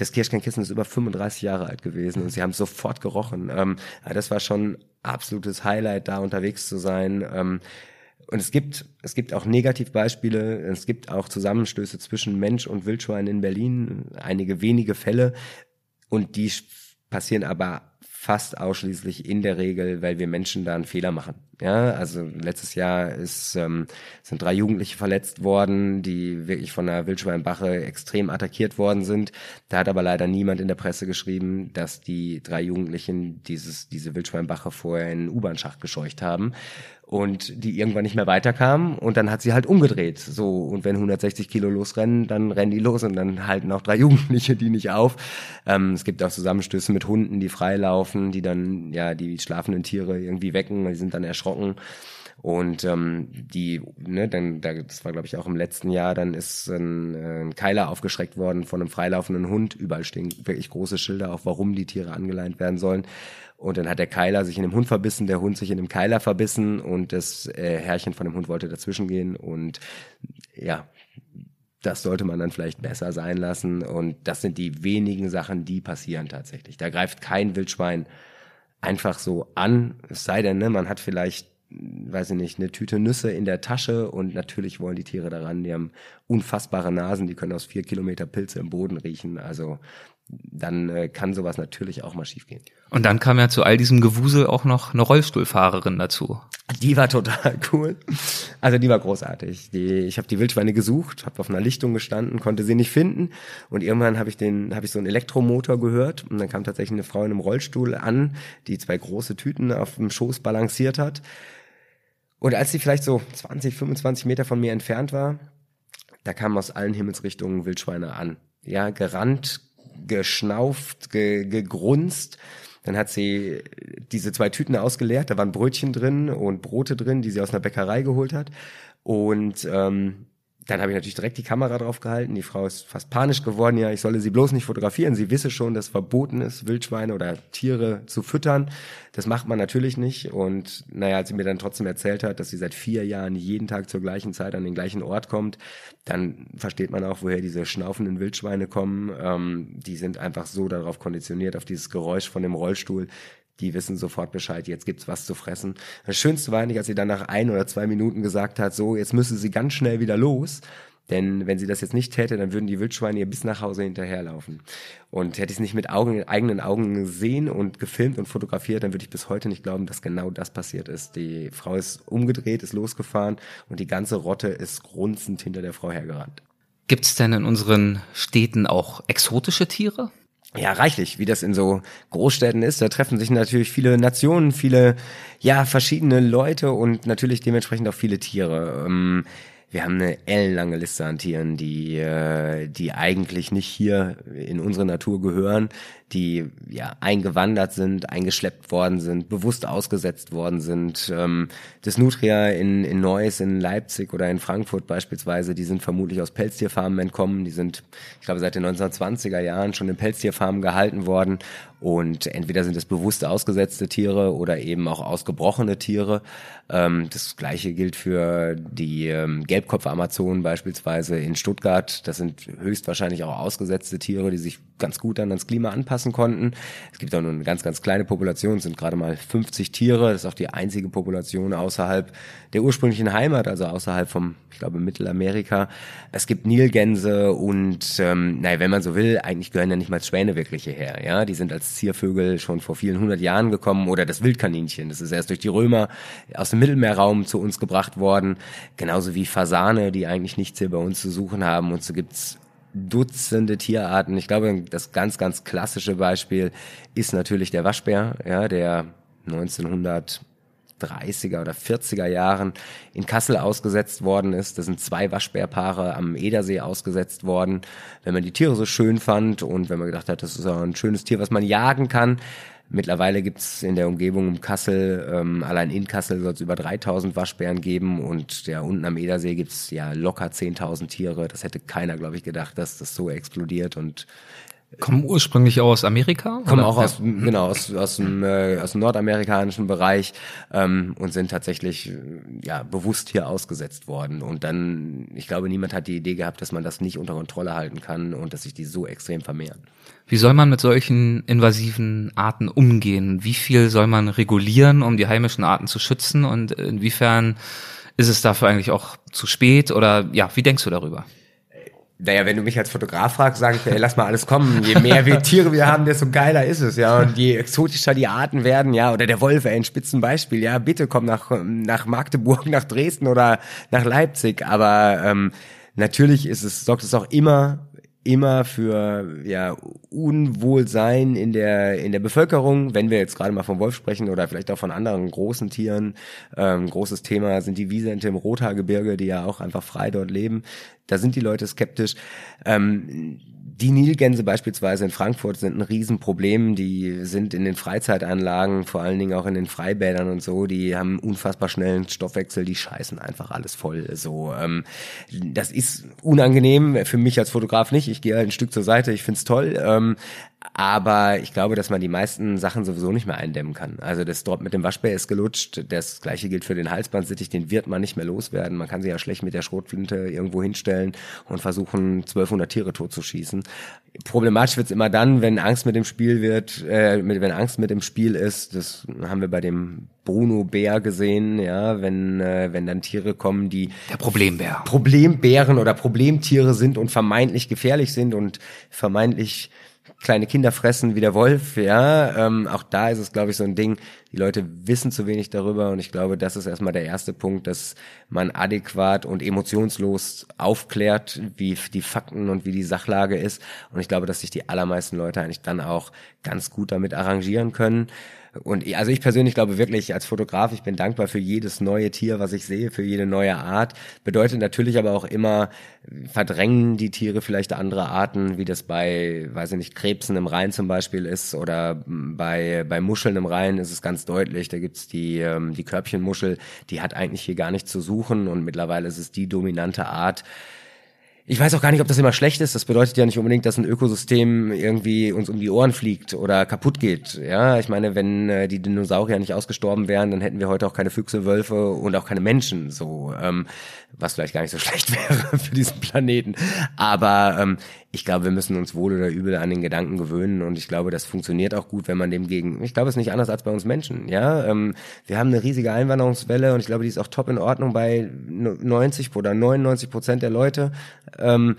Das Kirschkernkissen ist über 35 Jahre alt gewesen und sie haben sofort gerochen. Ähm, das war schon absolutes Highlight, da unterwegs zu sein. Ähm, und es gibt, es gibt auch Negativbeispiele, es gibt auch Zusammenstöße zwischen Mensch und Wildschwein in Berlin, einige wenige Fälle. Und die passieren aber fast ausschließlich in der Regel, weil wir Menschen da einen Fehler machen. Ja, also letztes Jahr ist, ähm, sind drei Jugendliche verletzt worden, die wirklich von einer Wildschweinbache extrem attackiert worden sind. Da hat aber leider niemand in der Presse geschrieben, dass die drei Jugendlichen dieses, diese Wildschweinbache vorher in einen U-Bahn-Schacht gescheucht haben und die irgendwann nicht mehr weiterkamen und dann hat sie halt umgedreht. So, und wenn 160 Kilo losrennen, dann rennen die los und dann halten auch drei Jugendliche die nicht auf. Ähm, es gibt auch Zusammenstöße mit Hunden, die freilaufen, die dann ja die schlafenden Tiere irgendwie wecken, die sind dann erschrocken. Und ähm, die, ne, dann, da, das war glaube ich auch im letzten Jahr, dann ist ein, äh, ein Keiler aufgeschreckt worden von einem freilaufenden Hund. Überall stehen wirklich große Schilder, auch warum die Tiere angeleint werden sollen. Und dann hat der Keiler sich in dem Hund verbissen, der Hund sich in dem Keiler verbissen und das äh, Herrchen von dem Hund wollte dazwischen gehen. Und ja, das sollte man dann vielleicht besser sein lassen. Und das sind die wenigen Sachen, die passieren tatsächlich. Da greift kein Wildschwein einfach so an. Es sei denn, ne, man hat vielleicht weiß ich nicht, eine Tüte Nüsse in der Tasche und natürlich wollen die Tiere daran. Die haben unfassbare Nasen, die können aus vier Kilometer Pilze im Boden riechen. Also dann äh, kann sowas natürlich auch mal schiefgehen. Und dann kam ja zu all diesem Gewusel auch noch eine Rollstuhlfahrerin dazu. Die war total cool. Also die war großartig. Die, ich habe die Wildschweine gesucht, habe auf einer Lichtung gestanden, konnte sie nicht finden und irgendwann habe ich den, habe ich so einen Elektromotor gehört und dann kam tatsächlich eine Frau in einem Rollstuhl an, die zwei große Tüten auf dem Schoß balanciert hat. Und als sie vielleicht so 20, 25 Meter von mir entfernt war, da kamen aus allen Himmelsrichtungen Wildschweine an. Ja, gerannt, geschnauft, ge, gegrunzt. Dann hat sie diese zwei Tüten ausgeleert, da waren Brötchen drin und Brote drin, die sie aus einer Bäckerei geholt hat. Und ähm, dann habe ich natürlich direkt die Kamera drauf gehalten. Die Frau ist fast panisch geworden. Ja, ich solle sie bloß nicht fotografieren. Sie wisse schon, dass verboten ist, Wildschweine oder Tiere zu füttern. Das macht man natürlich nicht. Und naja, als sie mir dann trotzdem erzählt hat, dass sie seit vier Jahren jeden Tag zur gleichen Zeit an den gleichen Ort kommt, dann versteht man auch, woher diese schnaufenden Wildschweine kommen. Ähm, die sind einfach so darauf konditioniert, auf dieses Geräusch von dem Rollstuhl die wissen sofort Bescheid, jetzt gibt's was zu fressen. Das Schönste war eigentlich, als sie dann nach ein oder zwei Minuten gesagt hat, so, jetzt müssen sie ganz schnell wieder los. Denn wenn sie das jetzt nicht täte, dann würden die Wildschweine ihr bis nach Hause hinterherlaufen. Und hätte ich es nicht mit Augen, eigenen Augen gesehen und gefilmt und fotografiert, dann würde ich bis heute nicht glauben, dass genau das passiert ist. Die Frau ist umgedreht, ist losgefahren und die ganze Rotte ist grunzend hinter der Frau hergerannt. Gibt's denn in unseren Städten auch exotische Tiere? Ja, reichlich, wie das in so Großstädten ist. Da treffen sich natürlich viele Nationen, viele, ja, verschiedene Leute und natürlich dementsprechend auch viele Tiere. Ähm, wir haben eine ellenlange Liste an Tieren, die, äh, die eigentlich nicht hier in unsere Natur gehören, die ja eingewandert sind, eingeschleppt worden sind, bewusst ausgesetzt worden sind. Ähm, das Nutria in, in Neuss, in Leipzig oder in Frankfurt beispielsweise, die sind vermutlich aus Pelztierfarmen entkommen. Die sind, ich glaube, seit den 1920er Jahren schon in Pelztierfarmen gehalten worden. Und entweder sind es bewusst ausgesetzte Tiere oder eben auch ausgebrochene Tiere. Ähm, das gleiche gilt für die ähm, Gelbkopf-Amazonen beispielsweise in Stuttgart. Das sind höchstwahrscheinlich auch ausgesetzte Tiere, die sich ganz gut dann ans Klima anpassen konnten. Es gibt auch nur eine ganz, ganz kleine Population, es sind gerade mal 50 Tiere. Das ist auch die einzige Population außerhalb der ursprünglichen Heimat, also außerhalb vom, ich glaube, Mittelamerika. Es gibt Nilgänse und, ähm, naja, wenn man so will, eigentlich gehören ja nicht mal Schwäne wirklich hierher. Ja, die sind als Ziervögel schon vor vielen hundert Jahren gekommen oder das Wildkaninchen. Das ist erst durch die Römer aus dem Mittelmeerraum zu uns gebracht worden. Genauso wie Fasane, die eigentlich nichts hier bei uns zu suchen haben. Und so gibt's Dutzende Tierarten. Ich glaube, das ganz, ganz klassische Beispiel ist natürlich der Waschbär, ja, der 1930er oder 40er Jahren in Kassel ausgesetzt worden ist. Da sind zwei Waschbärpaare am Edersee ausgesetzt worden. Wenn man die Tiere so schön fand und wenn man gedacht hat, das ist ein schönes Tier, was man jagen kann, Mittlerweile gibt's in der Umgebung um Kassel, ähm, allein in Kassel soll es über 3000 Waschbären geben und ja unten am Edersee gibt's ja locker 10.000 Tiere. Das hätte keiner, glaube ich, gedacht, dass das so explodiert und Kommen ursprünglich aus Amerika? Kommen auch aus, genau, aus, aus, dem, äh, aus dem nordamerikanischen Bereich ähm, und sind tatsächlich ja bewusst hier ausgesetzt worden. Und dann, ich glaube, niemand hat die Idee gehabt, dass man das nicht unter Kontrolle halten kann und dass sich die so extrem vermehren. Wie soll man mit solchen invasiven Arten umgehen? Wie viel soll man regulieren, um die heimischen Arten zu schützen? Und inwiefern ist es dafür eigentlich auch zu spät? Oder ja, wie denkst du darüber? Naja, wenn du mich als Fotograf fragst, sage ich, ey, lass mal alles kommen. Je mehr wir Tiere wir haben, desto geiler ist es, ja. Und je exotischer die Arten werden, ja, oder der Wolf, ein Spitzenbeispiel, ja, bitte komm nach, nach Magdeburg, nach Dresden oder nach Leipzig. Aber ähm, natürlich ist es, sorgt es auch immer immer für ja Unwohlsein in der in der Bevölkerung, wenn wir jetzt gerade mal vom Wolf sprechen oder vielleicht auch von anderen großen Tieren. Ähm, großes Thema sind die Wiesente im Rothaargebirge, die ja auch einfach frei dort leben. Da sind die Leute skeptisch. Ähm, die Nilgänse beispielsweise in Frankfurt sind ein Riesenproblem. Die sind in den Freizeitanlagen, vor allen Dingen auch in den Freibädern und so, die haben unfassbar schnellen Stoffwechsel, die scheißen einfach alles voll. So, ähm, das ist unangenehm für mich als Fotograf nicht. Ich gehe halt ein Stück zur Seite, ich find's toll. Ähm, Aber ich glaube, dass man die meisten Sachen sowieso nicht mehr eindämmen kann. Also das Drop mit dem Waschbär ist gelutscht. Das gleiche gilt für den Halsbandsittich. Den wird man nicht mehr loswerden. Man kann sich ja schlecht mit der Schrotflinte irgendwo hinstellen und versuchen, 1200 Tiere totzuschießen. Problematisch wird's immer dann, wenn Angst mit dem Spiel wird, äh, wenn Angst mit dem Spiel ist. Das haben wir bei dem Bruno Bär gesehen, ja, wenn äh, wenn dann Tiere kommen, die der Problembär, Problembären oder Problemtiere sind und vermeintlich gefährlich sind und vermeintlich kleine Kinder fressen wie der Wolf, ja. Ähm, auch da ist es, glaube ich, so ein Ding, die Leute wissen zu wenig darüber und ich glaube, das ist erstmal der erste Punkt, dass man adäquat und emotionslos aufklärt, wie die Fakten und wie die Sachlage ist. Und ich glaube, dass sich die allermeisten Leute eigentlich dann auch ganz gut damit arrangieren können. Und also ich persönlich glaube wirklich, als Fotograf, ich bin dankbar für jedes neue Tier, was ich sehe, für jede neue Art. Bedeutet natürlich aber auch immer, verdrängen die Tiere vielleicht andere Arten, wie das bei, weiß ich nicht, Krebsen im Rhein zum Beispiel ist oder bei, bei Muscheln im Rhein ist es ganz deutlich. Da gibt's die, ähm, die Körbchenmuschel, die hat eigentlich hier gar nichts zu suchen und mittlerweile ist es die dominante Art, ich weiß auch gar nicht, ob das immer schlecht ist. Das bedeutet ja nicht unbedingt, dass ein Ökosystem irgendwie uns um die Ohren fliegt oder kaputt geht. Ja, ich meine, wenn äh, die Dinosaurier nicht ausgestorben wären, dann hätten wir heute auch keine Füchse, Wölfe und auch keine Menschen. So, ähm, was vielleicht gar nicht so schlecht wäre für diesen Planeten. Aber ähm, ich glaube, wir müssen uns wohl oder übel an den Gedanken gewöhnen und ich glaube, das funktioniert auch gut, wenn man dem gegen. Ich glaube, es ist nicht anders als bei uns Menschen. Ja, ähm, wir haben eine riesige Einwanderungswelle und ich glaube, die ist auch top in Ordnung bei 90 oder 99 Prozent der Leute. Ähm,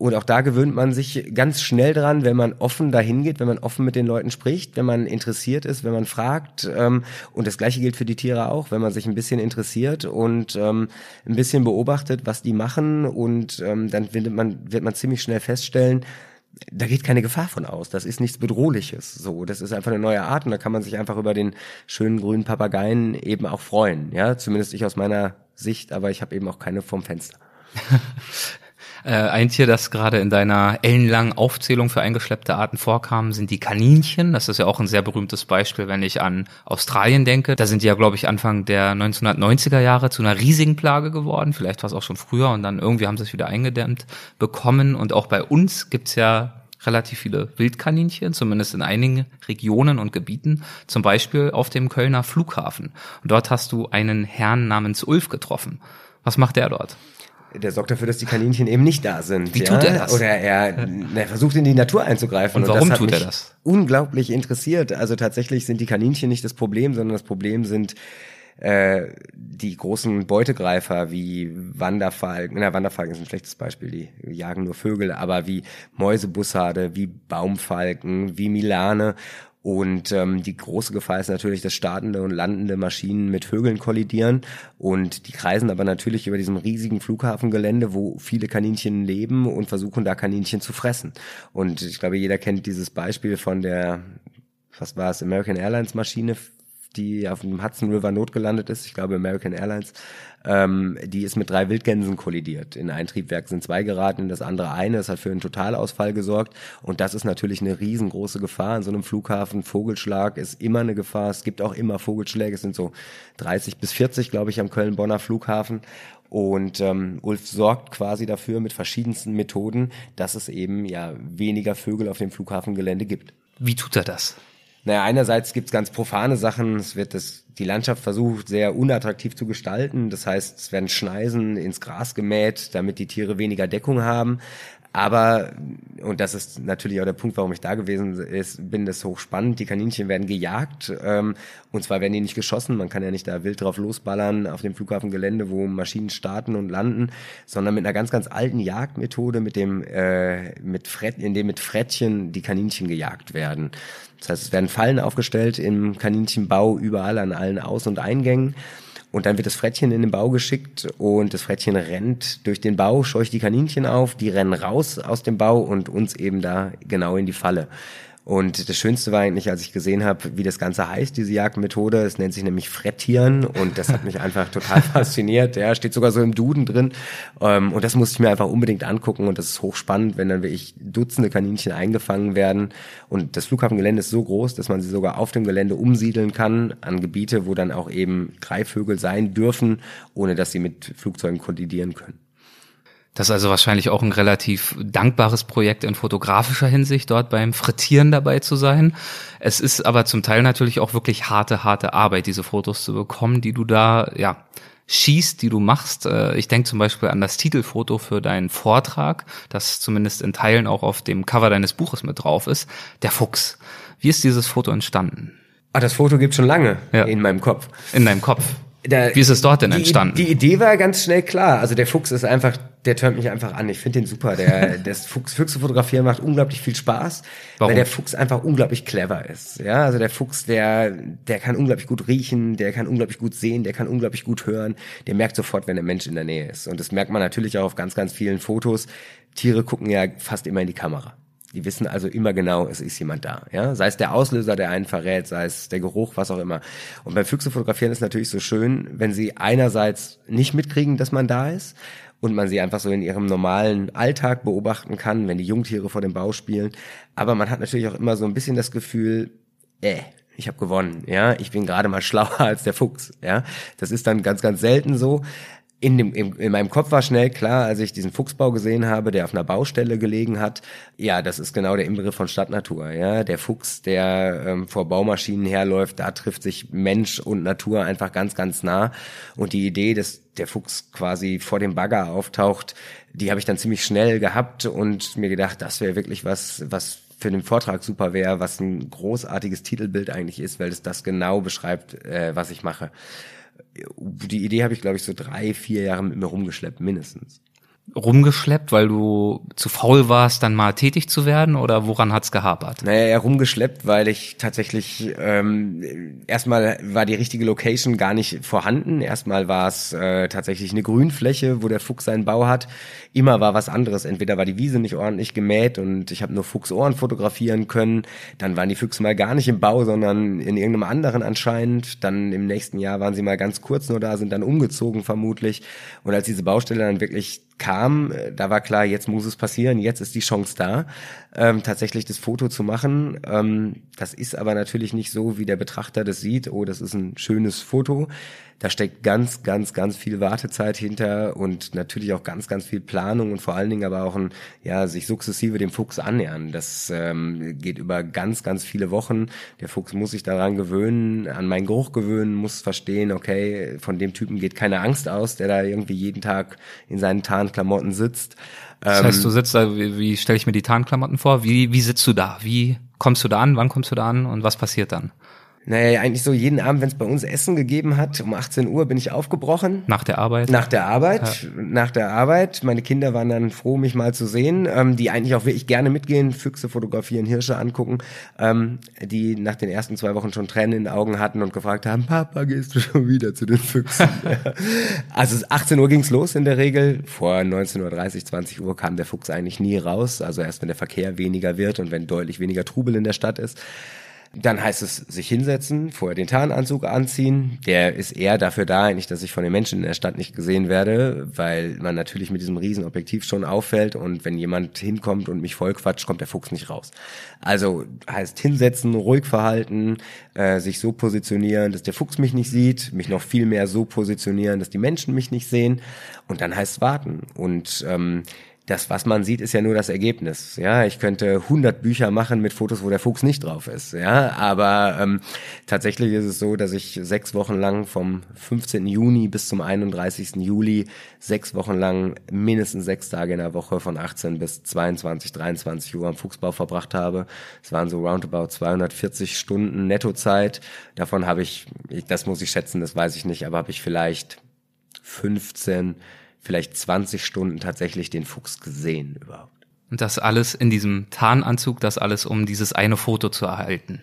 und auch da gewöhnt man sich ganz schnell dran, wenn man offen dahin geht, wenn man offen mit den Leuten spricht, wenn man interessiert ist, wenn man fragt. Ähm, und das Gleiche gilt für die Tiere auch, wenn man sich ein bisschen interessiert und ähm, ein bisschen beobachtet, was die machen und ähm, dann wird man, wird man ziemlich schnell fest feststellen, da geht keine Gefahr von aus. Das ist nichts Bedrohliches. So, das ist einfach eine neue Art und da kann man sich einfach über den schönen grünen Papageien eben auch freuen. Ja, zumindest ich aus meiner Sicht, aber ich habe eben auch keine vom Fenster. Äh, ein Tier, das gerade in deiner ellenlangen Aufzählung für eingeschleppte Arten vorkam, sind die Kaninchen. Das ist ja auch ein sehr berühmtes Beispiel, wenn ich an Australien denke. Da sind die ja, glaube ich, Anfang der 1990er Jahre zu einer riesigen Plage geworden. Vielleicht war es auch schon früher und dann irgendwie haben sie es wieder eingedämmt bekommen. Und auch bei uns gibt's ja relativ viele Wildkaninchen, zumindest in einigen Regionen und Gebieten, zum Beispiel auf dem Kölner Flughafen. Und dort hast du einen Herrn namens Ulf getroffen. Was macht der dort? Der sorgt dafür, dass die Kaninchen eben nicht da sind. Wie ja? tut er das? Oder er, er versucht in die Natur einzugreifen. Und warum und das tut er das? Unglaublich interessiert. Also tatsächlich sind die Kaninchen nicht das Problem, sondern das Problem sind äh, die großen Beutegreifer wie Wanderfalken, na Wanderfalken ist ein schlechtes Beispiel, die jagen nur Vögel, aber wie Mäusebussarde, wie Baumfalken, wie Milane und ähm, die große Gefahr ist natürlich, dass startende und landende Maschinen mit Vögeln kollidieren. Und die kreisen aber natürlich über diesem riesigen Flughafengelände, wo viele Kaninchen leben und versuchen da Kaninchen zu fressen. Und ich glaube, jeder kennt dieses Beispiel von der, was war es, American Airlines Maschine die auf dem Hudson River notgelandet ist, ich glaube American Airlines, ähm, die ist mit drei Wildgänsen kollidiert. In ein Triebwerk sind zwei geraten, in das andere eine. Das hat für einen Totalausfall gesorgt. Und das ist natürlich eine riesengroße Gefahr in so einem Flughafen. Vogelschlag ist immer eine Gefahr. Es gibt auch immer Vogelschläge. Es sind so 30 bis 40, glaube ich, am Köln-Bonner Flughafen. Und ähm, Ulf sorgt quasi dafür mit verschiedensten Methoden, dass es eben ja weniger Vögel auf dem Flughafengelände gibt. Wie tut er das? Naja, einerseits gibt's ganz profane Sachen. Es wird das, die Landschaft versucht, sehr unattraktiv zu gestalten. Das heißt, es werden Schneisen ins Gras gemäht, damit die Tiere weniger Deckung haben. Aber, und das ist natürlich auch der Punkt, warum ich da gewesen ist, bin, das hochspannend. Die Kaninchen werden gejagt, ähm, und zwar werden die nicht geschossen. Man kann ja nicht da wild drauf losballern auf dem Flughafengelände, wo Maschinen starten und landen, sondern mit einer ganz, ganz alten Jagdmethode, mit dem, äh, mit Frett, in dem mit Frettchen die Kaninchen gejagt werden. Das heißt, es werden Fallen aufgestellt im Kaninchenbau überall an allen Aus- und Eingängen. Und dann wird das Frettchen in den Bau geschickt und das Frettchen rennt durch den Bau, scheucht die Kaninchen auf, die rennen raus aus dem Bau und uns eben da genau in die Falle. Und das Schönste war eigentlich, als ich gesehen habe, wie das Ganze heißt, diese Jagdmethode. Es nennt sich nämlich Frettieren und das hat mich einfach total fasziniert. Ja, steht sogar so im Duden drin. Ähm, und das musste ich mir einfach unbedingt angucken und das ist hochspannend, wenn dann wirklich Dutzende Kaninchen eingefangen werden. Und das Flughafengelände ist so groß, dass man sie sogar auf dem Gelände umsiedeln kann an Gebiete, wo dann auch eben Greifvögel sein dürfen, ohne dass sie mit Flugzeugen kollidieren können. Das ist also wahrscheinlich auch ein relativ dankbares Projekt in fotografischer Hinsicht, dort beim Frittieren dabei zu sein. Es ist aber zum Teil natürlich auch wirklich harte, harte Arbeit, diese Fotos zu bekommen, die du da, ja, schießt, die du machst. Äh, ich denke zum Beispiel an das Titelfoto für deinen Vortrag, das zumindest in Teilen auch auf dem Cover deines Buches mit drauf ist. Der Fuchs. Wie ist dieses Foto entstanden? Ah, das Foto gibt schon lange ja. in meinem Kopf. In deinem Kopf. Da, Wie ist es dort denn entstanden? Die, die, Idee war ganz schnell klar. Also der Fuchs ist einfach, der tönt mich einfach an. Ich finde den super. Der, das Fuchs, Füchse fotografieren macht unglaublich viel Spaß, Warum? weil der Fuchs einfach unglaublich clever ist. Ja, also der Fuchs, der, der kann unglaublich gut riechen, der kann unglaublich gut sehen, der kann unglaublich gut hören. Der merkt sofort, wenn der Mensch in der Nähe ist. Und das merkt man natürlich auch auf ganz, ganz vielen Fotos. Tiere gucken ja fast immer in die Kamera. Die wissen also immer genau, es ist jemand da. Ja? Sei es der Auslöser, der einen verrät, sei es der Geruch, was auch immer. Und beim Füchse fotografieren ist natürlich so schön, wenn sie einerseits nicht mitkriegen, dass man da ist und man sie einfach so in ihrem normalen Alltag beobachten kann, wenn die Jungtiere vor dem Bau spielen. Aber man hat natürlich auch immer so ein bisschen das Gefühl, äh, ich habe gewonnen, ja, ich bin gerade mal schlauer als der Fuchs, ja. Das ist dann ganz, ganz selten so in, dem, in, in meinem Kopf war schnell klar, als ich diesen Fuchsbau gesehen habe, der auf einer Baustelle gelegen hat, ja, das ist genau der Inbegriff von Stadtnatur. Ja, der Fuchs, der ähm, vor Baumaschinen herläuft, da trifft sich Mensch und Natur einfach ganz, ganz nah. Und die Idee, dass der Fuchs quasi vor dem Bagger auftaucht, die habe ich dann ziemlich schnell gehabt und mir gedacht, das wäre wirklich was, was für den Vortrag super wäre, was ein großartiges Titelbild eigentlich ist, weil es das genau beschreibt, äh, was ich mache die Idee habe ich, glaube ich, so drei, vier Jahre mit mir rumgeschleppt, mindestens rumgeschleppt, weil du zu faul warst, dann mal tätig zu werden oder woran hat's gehapert? Naja, ja, rumgeschleppt, weil ich tatsächlich ähm, erstmal war die richtige Location gar nicht vorhanden. Erstmal war es äh, tatsächlich eine Grünfläche, wo der Fuchs seinen Bau hat. Immer war was anderes. Entweder war die Wiese nicht ordentlich gemäht und ich habe nur Fuchsohren fotografieren können. Dann waren die Füchse mal gar nicht im Bau, sondern in irgendeinem anderen anscheinend. Dann im nächsten Jahr waren sie mal ganz kurz nur da, sind dann umgezogen vermutlich. Und als diese Baustelle dann wirklich kam, äh, da war klar, jetzt muss es passieren, jetzt ist die Chance da, ähm, tatsächlich das Foto zu machen. Ähm, das ist aber natürlich nicht so, wie der Betrachter das sieht, oh, das ist ein schönes Foto. Da steckt ganz, ganz, ganz viel Wartezeit hinter und natürlich auch ganz, ganz viel Planung und vor allen Dingen aber auch ein, ja, sich sukzessive dem Fuchs annähern. Das ähm, geht über ganz, ganz viele Wochen. Der Fuchs muss sich daran gewöhnen, an meinen Geruch gewöhnen, muss verstehen, okay, von dem Typen geht keine Angst aus, der da irgendwie jeden Tag in seinen Tarnklamotten sitzt. Das heißt, du ähm, sitzt da, wie, wie stelle ich mir die Tarnklamotten vor? Wie, wie sitzt du da? Wie kommst du da an? Wann kommst du da an? Und was passiert dann? Naja, eigentlich so jeden Abend, wenn es bei uns Essen gegeben hat, um 18 Uhr bin ich aufgebrochen. Nach der Arbeit? Nach der Arbeit, ja. nach der Arbeit. Meine Kinder waren dann froh, mich mal zu sehen, ähm, die eigentlich auch wirklich gerne mitgehen, Füchse fotografieren, Hirsche angucken, ähm, die nach den ersten zwei Wochen schon Tränen in den Augen hatten und gefragt haben, Papa, gehst du schon wieder zu den Füchsen? also 18 Uhr ging's los in der Regel. Vor 19.30 Uhr, 20 Uhr kam der Fuchs eigentlich nie raus. Also erst wenn der Verkehr weniger wird und wenn deutlich weniger Trubel in der Stadt ist. Dann heißt es sich hinsetzen, vorher den Tarnanzug anziehen. Der ist eher dafür da, eigentlich, dass ich von den Menschen in der Stadt nicht gesehen werde, weil man natürlich mit diesem Riesenobjektiv schon auffällt und wenn jemand hinkommt und mich vollquatscht, kommt der Fuchs nicht raus. Also heißt hinsetzen, ruhig verhalten, äh, sich so positionieren, dass der Fuchs mich nicht sieht, mich noch viel mehr so positionieren, dass die Menschen mich nicht sehen und dann heißt warten und ähm, das, was man sieht, ist ja nur das Ergebnis. Ja, ich könnte 100 Bücher machen mit Fotos, wo der Fuchs nicht drauf ist. Ja, aber ähm, tatsächlich ist es so, dass ich sechs Wochen lang vom 15. Juni bis zum 31. Juli sechs Wochen lang mindestens sechs Tage in der Woche von 18 bis 22, 23 Uhr am Fuchsbau verbracht habe. Es waren so roundabout 240 Stunden Nettozeit. Davon habe ich, das muss ich schätzen, das weiß ich nicht, aber habe ich vielleicht 15 vielleicht 20 Stunden tatsächlich den Fuchs gesehen überhaupt. Und das alles in diesem Tarnanzug, das alles um dieses eine Foto zu erhalten.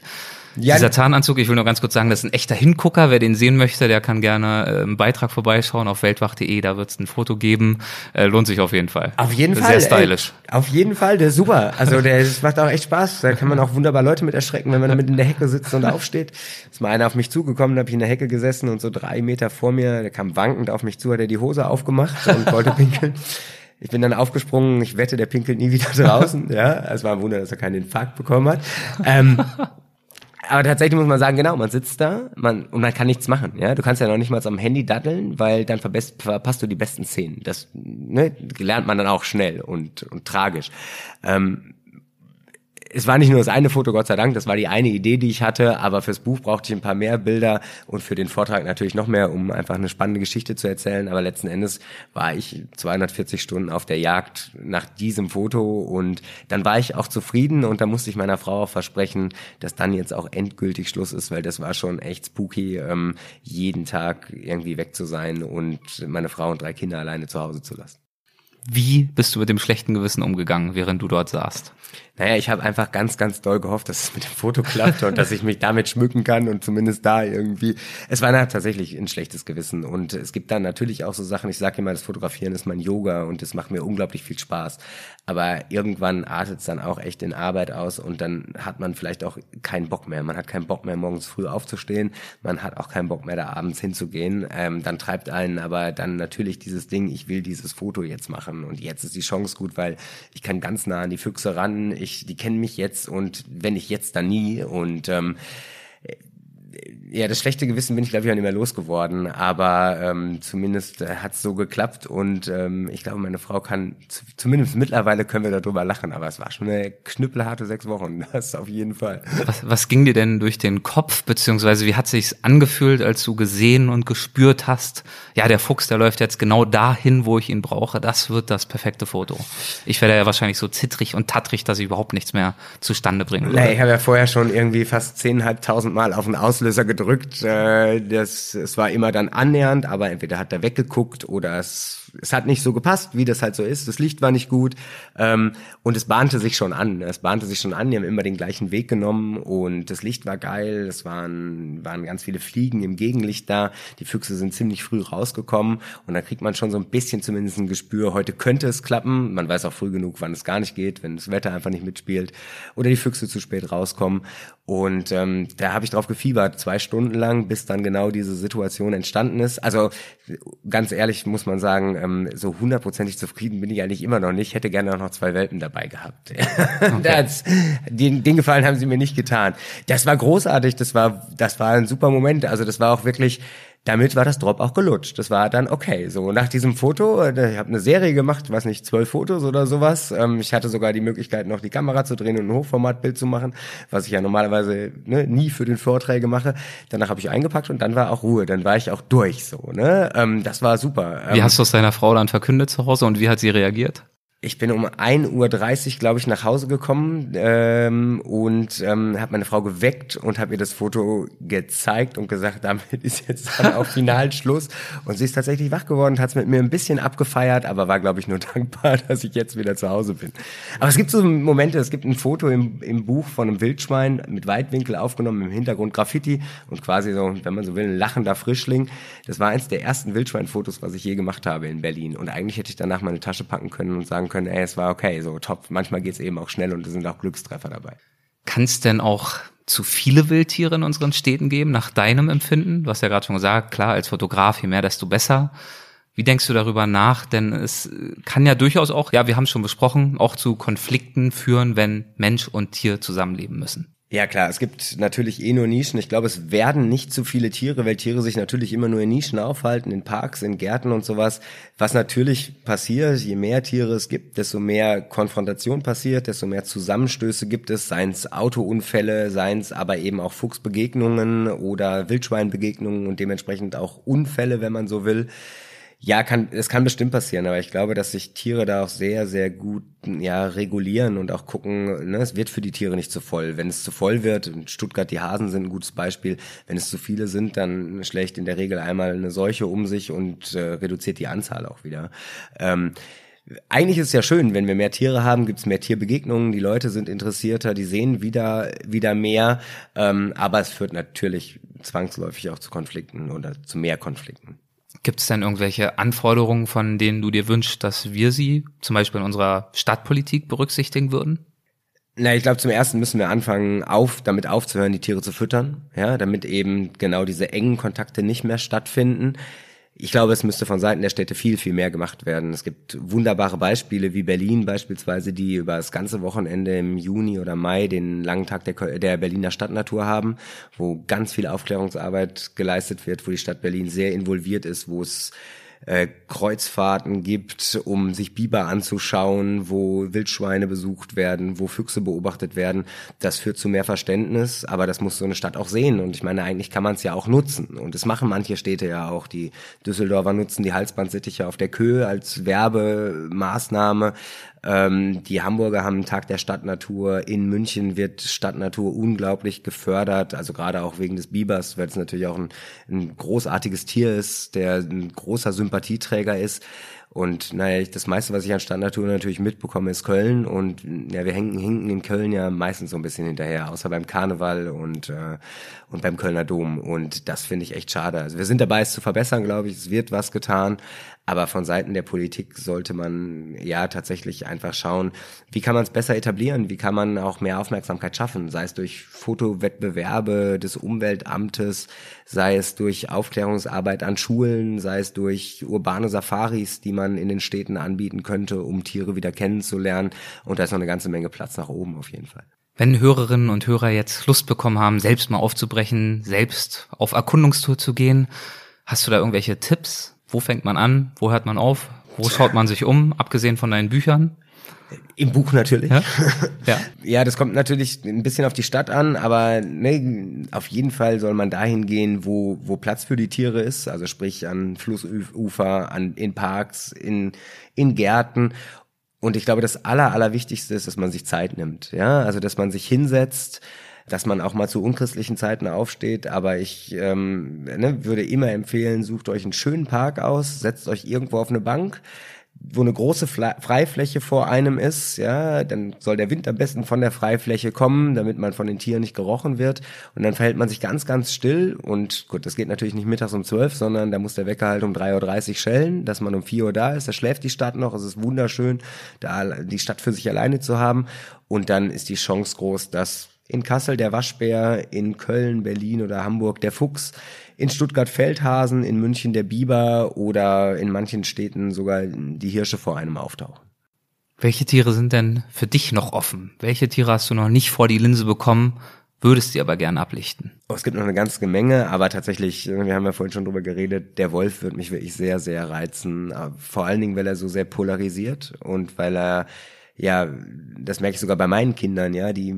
Ja. Dieser Tarnanzug, ich will nur ganz kurz sagen, das ist ein echter Hingucker. Wer den sehen möchte, der kann gerne äh, im Beitrag vorbeischauen auf weltwach.de. Da wird es ein Foto geben. Äh, lohnt sich auf jeden Fall. Auf jeden Fall. Sehr stylisch. Ey, auf jeden Fall, der ist super. Also der das macht auch echt Spaß. Da kann man auch wunderbar Leute mit erschrecken, wenn man damit in der Hecke sitzt und aufsteht. Ist mal einer auf mich zugekommen, da habe ich in der Hecke gesessen und so drei Meter vor mir, der kam wankend auf mich zu, hat er die Hose aufgemacht und wollte pinkeln. Ich bin dann aufgesprungen, ich wette, der pinkelt nie wieder draußen. ja, es war ein Wunder, dass er keinen Infarkt bekommen hat. Ähm, aber tatsächlich muss man sagen, genau, man sitzt da man, und man kann nichts machen. Ja, Du kannst ja noch nicht mal am Handy daddeln, weil dann verpasst du die besten Szenen. Das ne, lernt man dann auch schnell und, und tragisch. Ähm, es war nicht nur das eine Foto, Gott sei Dank, das war die eine Idee, die ich hatte, aber fürs Buch brauchte ich ein paar mehr Bilder und für den Vortrag natürlich noch mehr, um einfach eine spannende Geschichte zu erzählen. Aber letzten Endes war ich 240 Stunden auf der Jagd nach diesem Foto und dann war ich auch zufrieden und da musste ich meiner Frau auch versprechen, dass dann jetzt auch endgültig Schluss ist, weil das war schon echt spooky, ähm, jeden Tag irgendwie weg zu sein und meine Frau und drei Kinder alleine zu Hause zu lassen. Wie bist du mit dem schlechten Gewissen umgegangen, während du dort saßt? Naja, ich habe einfach ganz, ganz doll gehofft, dass es mit dem Foto klappt und dass ich mich damit schmücken kann und zumindest da irgendwie. Es war tatsächlich ein schlechtes Gewissen und es gibt dann natürlich auch so Sachen. Ich sage immer, das Fotografieren ist mein Yoga und es macht mir unglaublich viel Spaß. Aber irgendwann artet es dann auch echt in Arbeit aus und dann hat man vielleicht auch keinen Bock mehr. Man hat keinen Bock mehr, morgens früh aufzustehen. Man hat auch keinen Bock mehr, da abends hinzugehen. Ähm, dann treibt einen aber dann natürlich dieses Ding, ich will dieses Foto jetzt machen und jetzt ist die Chance gut, weil ich kann ganz nah an die Füchse ran ich, die kennen mich jetzt und wenn ich jetzt, dann nie. Und ähm, ja, das schlechte Gewissen bin ich, glaube ich, auch nicht mehr losgeworden. Aber ähm, zumindest äh, hat es so geklappt und ähm, ich glaube, meine Frau kann, zumindest mittlerweile können wir darüber lachen, aber es war schon eine knüppelharte sechs Wochen, das auf jeden Fall. Was, was ging dir denn durch den Kopf, beziehungsweise wie hat sich's angefühlt, als du gesehen und gespürt hast, ja, der Fuchs, der läuft jetzt genau dahin, wo ich ihn brauche, das wird das perfekte Foto. Ich werde ja wahrscheinlich so zittrig und tattrig, dass ich überhaupt nichts mehr zustande bringen würde. Nee, ich habe ja vorher schon irgendwie fast zehnhalbtausend Mal auf den Auslöser gedrückt gedrückt. Äh, das, es war immer dann annähernd, aber entweder hat er weggeguckt oder es es hat nicht so gepasst, wie das halt so ist. Das Licht war nicht gut ähm, und es bahnte sich schon an. Es bahnte sich schon an. Die haben immer den gleichen Weg genommen und das Licht war geil. Es waren waren ganz viele Fliegen im Gegenlicht da. Die Füchse sind ziemlich früh rausgekommen und da kriegt man schon so ein bisschen zumindest ein Gespür. Heute könnte es klappen. Man weiß auch früh genug, wann es gar nicht geht, wenn das Wetter einfach nicht mitspielt oder die Füchse zu spät rauskommen. Und ähm, da habe ich drauf gefiebert, zwei Stunden lang, bis dann genau diese Situation entstanden ist. Also ganz ehrlich muss man sagen, ähm, so hundertprozentig zufrieden bin ich eigentlich immer noch nicht. Hätte gerne auch noch zwei Welpen dabei gehabt. Okay. das, den, den Gefallen haben sie mir nicht getan. Das war großartig, das war, das war ein super Moment. Also das war auch wirklich, damit war das Drop auch gelutscht. Das war dann okay. So nach diesem Foto, äh, ich habe eine Serie gemacht, weiß nicht, zwölf Fotos oder sowas. Ähm, ich hatte sogar die Möglichkeit, noch die Kamera zu drehen und ein Hochformatbild zu machen, was ich ja normalerweise ne, nie für den Vorträge mache. Danach habe ich eingepackt und dann war auch Ruhe. Dann war ich auch durch. So, ne? Ähm, das war super. Wie hast du es deiner Frau dann verkündet zu Hause und wie hat sie reagiert? Ich bin um 1.30 Uhr, glaube ich, nach Hause gekommen ähm, und ähm, habe meine Frau geweckt und habe ihr das Foto gezeigt und gesagt, damit ist jetzt dann auch final Schluss. Und sie ist tatsächlich wach geworden und hat es mit mir ein bisschen abgefeiert, aber war, glaube ich, nur dankbar, dass ich jetzt wieder zu Hause bin. Aber es gibt so Momente, es gibt ein Foto im, im Buch von einem Wildschwein mit Weitwinkel aufgenommen, im Hintergrund Graffiti und quasi so, wenn man so will, ein lachender Frischling. Das war eins der ersten Wildschweinfotos, was ich je gemacht habe in Berlin. Und eigentlich hätte ich danach meine Tasche packen können und sagen können, ey, es war okay, so top. Manchmal geht's eben auch schnell und es sind auch Glückstreffer dabei. Kann es denn auch zu viele Wildtiere in unseren Städten geben, nach deinem Empfinden? Du hast ja gerade schon gesagt, klar, als Fotograf, je mehr, desto besser. Wie denkst du darüber nach? Denn es kann ja durchaus auch, ja, wir haben es schon besprochen, auch zu Konflikten führen, wenn Mensch und Tier zusammenleben müssen. Ja klar, es gibt natürlich eh nur Nischen. Ich glaube, es werden nicht zu viele Tiere, weil Tiere sich natürlich immer nur in Nischen aufhalten, in Parks, in Gärten und sowas. Was natürlich passiert, je mehr Tiere es gibt, desto mehr Konfrontation passiert, desto mehr Zusammenstöße gibt es, seien es Autounfälle, seien es aber eben auch Fuchsbegegnungen oder Wildschweinbegegnungen und dementsprechend auch Unfälle, wenn man so will. Ja, kann, es kann bestimmt passieren, aber ich glaube, dass sich Tiere da auch sehr, sehr gut ja, regulieren und auch gucken, ne, es wird für die Tiere nicht zu voll. Wenn es zu voll wird, in Stuttgart die Hasen sind ein gutes Beispiel, wenn es zu viele sind, dann schlägt in der Regel einmal eine Seuche um sich und äh, reduziert die Anzahl auch wieder. Ähm, eigentlich ist es ja schön, wenn wir mehr Tiere haben, gibt es mehr Tierbegegnungen, die Leute sind interessierter, die sehen wieder, wieder mehr, ähm, aber es führt natürlich zwangsläufig auch zu Konflikten oder zu mehr Konflikten. Gibt es denn irgendwelche Anforderungen, von denen du dir wünschst, dass wir sie zum Beispiel in unserer Stadtpolitik berücksichtigen würden? Na, ich glaube, zum ersten müssen wir anfangen, auf, damit aufzuhören, die Tiere zu füttern, ja, damit eben genau diese engen Kontakte nicht mehr stattfinden. Ich glaube, es müsste von Seiten der Städte viel, viel mehr gemacht werden. Es gibt wunderbare Beispiele wie Berlin beispielsweise, die über das ganze Wochenende im Juni oder Mai den langen Tag der, der Berliner Stadtnatur haben, wo ganz viel Aufklärungsarbeit geleistet wird, wo die Stadt Berlin sehr involviert ist, wo es äh, Kreuzfahrten gibt, um sich Biber anzuschauen, wo Wildschweine besucht werden, wo Füchse beobachtet werden. Das führt zu mehr Verständnis, aber das muss so eine Stadt auch sehen. Und ich meine, eigentlich kann man es ja auch nutzen. Und das machen manche Städte ja auch. Die Düsseldorfer nutzen die Halsbandsittiche auf der Köhe als Werbemaßnahme. Ähm, die Hamburger haben einen Tag der Stadtnatur. In München wird Stadtnatur unglaublich gefördert, also gerade auch wegen des Bibers, weil es natürlich auch ein, ein großartiges Tier ist, der ein großer Sympathieträger ist. Und naja, das meiste, was ich an Stadtnatur natürlich mitbekomme, ist Köln. Und ja, wir hängen, hinken in Köln ja meistens so ein bisschen hinterher, außer beim Karneval und, äh, und beim Kölner Dom. Und das finde ich echt schade. Also wir sind dabei, es zu verbessern, glaube ich. Es wird was getan. Aber von Seiten der Politik sollte man ja tatsächlich einfach schauen, wie kann man es besser etablieren, wie kann man auch mehr Aufmerksamkeit schaffen, sei es durch Fotowettbewerbe des Umweltamtes, sei es durch Aufklärungsarbeit an Schulen, sei es durch urbane Safaris, die man in den Städten anbieten könnte, um Tiere wieder kennenzulernen. Und da ist noch eine ganze Menge Platz nach oben auf jeden Fall. Wenn Hörerinnen und Hörer jetzt Lust bekommen haben, selbst mal aufzubrechen, selbst auf Erkundungstour zu gehen, hast du da irgendwelche Tipps? Wo fängt man an? Wo hört man auf? Wo schaut man sich um, abgesehen von deinen Büchern? Im Buch natürlich. Ja? ja. ja, das kommt natürlich ein bisschen auf die Stadt an, aber ne, auf jeden Fall soll man dahin gehen, wo, wo Platz für die Tiere ist, also sprich an Flussufer, an, in Parks, in, in Gärten. Und ich glaube, das Aller, Allerwichtigste ist, dass man sich Zeit nimmt. Ja, also dass man sich hinsetzt, dass man auch mal zu unchristlichen Zeiten aufsteht. Aber ich ähm, ne, würde immer empfehlen, sucht euch einen schönen Park aus, setzt euch irgendwo auf eine Bank, wo eine große Freifläche vor einem ist, ja, dann soll der Wind am besten von der Freifläche kommen, damit man von den Tieren nicht gerochen wird. Und dann verhält man sich ganz, ganz still. Und gut, das geht natürlich nicht mittags um zwölf, sondern da muss der Wecker halt um 3.30 Uhr schellen, dass man um vier Uhr da ist. Da schläft die Stadt noch. Es ist wunderschön, da die Stadt für sich alleine zu haben. Und dann ist die Chance groß, dass in Kassel der Waschbär, in Köln, Berlin oder Hamburg der Fuchs, in Stuttgart Feldhasen, in München der Biber oder in manchen Städten sogar die Hirsche vor einem auftauchen. Welche Tiere sind denn für dich noch offen? Welche Tiere hast du noch nicht vor die Linse bekommen, würdest sie aber gern ablichten? Oh, es gibt noch eine ganze Menge, aber tatsächlich, wir haben ja vorhin schon drüber geredet, der Wolf wird mich wirklich sehr, sehr reizen. Vor allen Dingen, weil er so sehr polarisiert und weil er ja, das merke ich sogar bei meinen Kindern, ja, die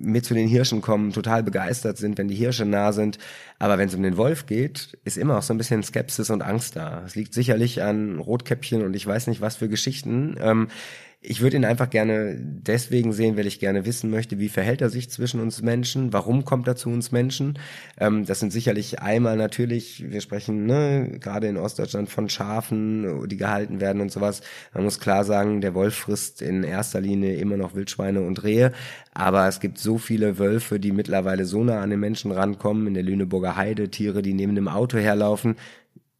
mit zu den Hirschen kommen, total begeistert sind, wenn die Hirsche nah sind. Aber wenn es um den Wolf geht, ist immer auch so ein bisschen Skepsis und Angst da. Es liegt sicherlich an Rotkäppchen und ich weiß nicht was für Geschichten. Ähm, ich würde ihn einfach gerne deswegen sehen, weil ich gerne wissen möchte, wie verhält er sich zwischen uns Menschen, warum kommt er zu uns Menschen. Ähm, das sind sicherlich einmal natürlich, wir sprechen ne, gerade in Ostdeutschland von Schafen, die gehalten werden und sowas. Man muss klar sagen, der Wolf frisst in erster Linie immer noch Wildschweine und Rehe, aber es gibt so viele Wölfe, die mittlerweile so nah an den Menschen rankommen, in der Lüneburger Heide, Tiere, die neben dem Auto herlaufen,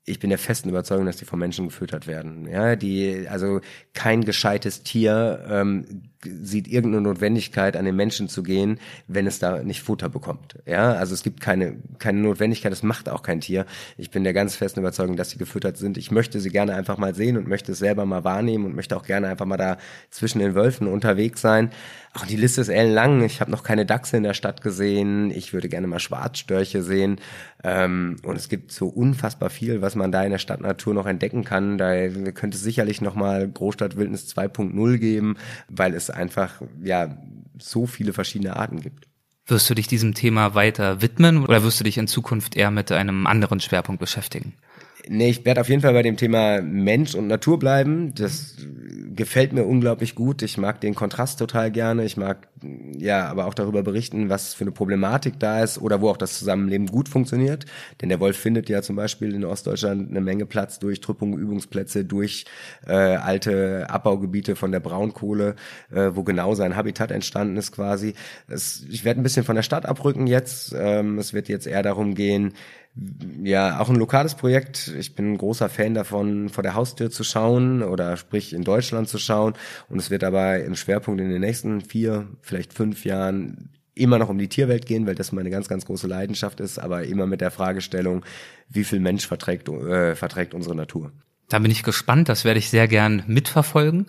ich bin der festen Überzeugung, dass die vom Menschen gefüttert werden. Ja, die, also kein gescheites Tier ähm, sieht irgendeine Notwendigkeit, an den Menschen zu gehen, wenn es da nicht Futter bekommt. Ja, also es gibt keine, keine Notwendigkeit, das macht auch kein Tier. Ich bin der ganz festen Überzeugung, dass sie gefüttert sind. Ich möchte sie gerne einfach mal sehen und möchte es selber mal wahrnehmen und möchte auch gerne einfach mal da zwischen den Wölfen unterwegs sein. Auch die Liste ist ellenlang. Ich habe noch keine Dachse in der Stadt gesehen. Ich würde gerne mal Schwarzstörche sehen. Ähm, und es gibt so unfassbar viel, was man da in der Stadtnatur noch entdecken kann. Da könnte es sicherlich noch mal Großstadtwildnis 2.0 geben, weil es einfach ja so viele verschiedene Arten gibt. Wirst du dich diesem Thema weiter widmen oder wirst du dich in Zukunft eher mit einem anderen Schwerpunkt beschäftigen? Nee, ich werde auf jeden Fall bei dem Thema Mensch und Natur bleiben. Das gefällt mir unglaublich gut. Ich mag den Kontrast total gerne. Ich mag ja aber auch darüber berichten, was für eine Problematik da ist oder wo auch das Zusammenleben gut funktioniert. Denn der Wolf findet ja zum Beispiel in Ostdeutschland eine Menge Platz durch Trüppung, Übungsplätze, durch äh, alte Abbaugebiete von der Braunkohle, äh, wo genau sein Habitat entstanden ist quasi. Das, ich werde ein bisschen von der Stadt abrücken jetzt. Ähm, es wird jetzt eher darum gehen, ja, auch ein lokales Projekt. Ich bin ein großer Fan davon, vor der Haustür zu schauen oder sprich in Deutschland zu schauen. Und es wird aber im Schwerpunkt in den nächsten vier, vielleicht fünf Jahren immer noch um die Tierwelt gehen, weil das meine ganz, ganz große Leidenschaft ist, aber immer mit der Fragestellung, wie viel Mensch verträgt, äh, verträgt unsere Natur. Da bin ich gespannt, das werde ich sehr gern mitverfolgen.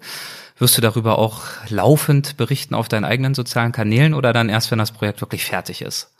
Wirst du darüber auch laufend berichten auf deinen eigenen sozialen Kanälen oder dann erst, wenn das Projekt wirklich fertig ist?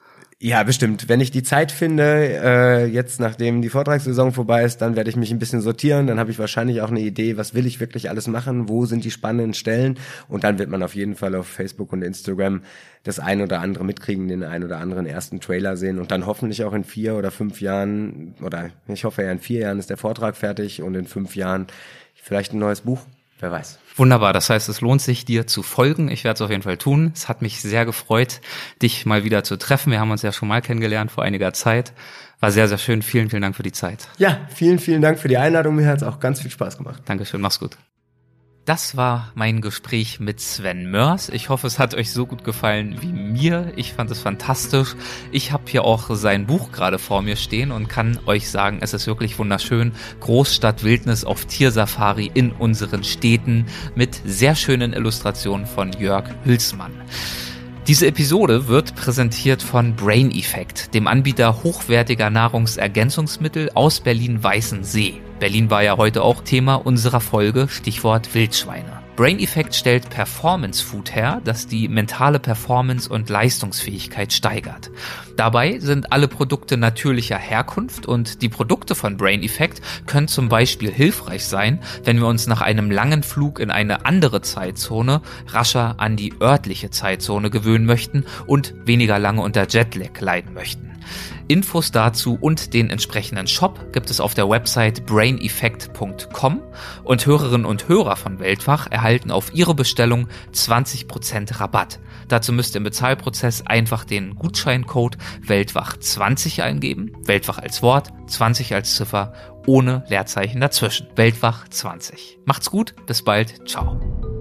Ja, bestimmt. Wenn ich die Zeit finde, äh, jetzt nachdem die Vortragssaison vorbei ist, dann werde ich mich ein bisschen sortieren. Dann habe ich wahrscheinlich auch eine Idee, was will ich wirklich alles machen, wo sind die spannenden Stellen. Und dann wird man auf jeden Fall auf Facebook und Instagram das ein oder andere mitkriegen, den ein oder anderen ersten Trailer sehen und dann hoffentlich auch in vier oder fünf Jahren, oder ich hoffe ja in vier Jahren ist der Vortrag fertig und in fünf Jahren vielleicht ein neues Buch. Wer weiß. Wunderbar. Das heißt, es lohnt sich, dir zu folgen. Ich werde es auf jeden Fall tun. Es hat mich sehr gefreut, dich mal wieder zu treffen. Wir haben uns ja schon mal kennengelernt vor einiger Zeit. War sehr, sehr schön. Vielen, vielen Dank für die Zeit. Ja, vielen, vielen Dank für die Einladung. Mir hat es auch ganz viel Spaß gemacht. Dankeschön. Mach's gut. Das war mein Gespräch mit Sven Mörs. Ich hoffe, es hat euch so gut gefallen wie mir. Ich fand es fantastisch. Ich habe hier auch sein Buch gerade vor mir stehen und kann euch sagen, es ist wirklich wunderschön. Großstadt Wildnis auf Tiersafari in unseren Städten mit sehr schönen Illustrationen von Jörg Hülsmann. Diese Episode wird präsentiert von Brain Effect, dem Anbieter hochwertiger Nahrungsergänzungsmittel aus Berlin-Weißensee. Berlin war ja heute auch Thema unserer Folge, Stichwort Wildschweine. Brain Effect stellt Performance Food her, das die mentale Performance und Leistungsfähigkeit steigert. Dabei sind alle Produkte natürlicher Herkunft und die Produkte von Brain Effect können zum Beispiel hilfreich sein, wenn wir uns nach einem langen Flug in eine andere Zeitzone rascher an die örtliche Zeitzone gewöhnen möchten und weniger lange unter Jetlag leiden möchten. Infos dazu und den entsprechenden Shop gibt es auf der Website braineffect.com und Hörerinnen und Hörer von Weltwach erhalten auf ihre Bestellung 20% Rabatt. Dazu müsst ihr im Bezahlprozess einfach den Gutscheincode Weltwach20 eingeben, Weltwach als Wort, 20 als Ziffer, ohne Leerzeichen dazwischen. Weltwach 20. Macht's gut, bis bald, ciao.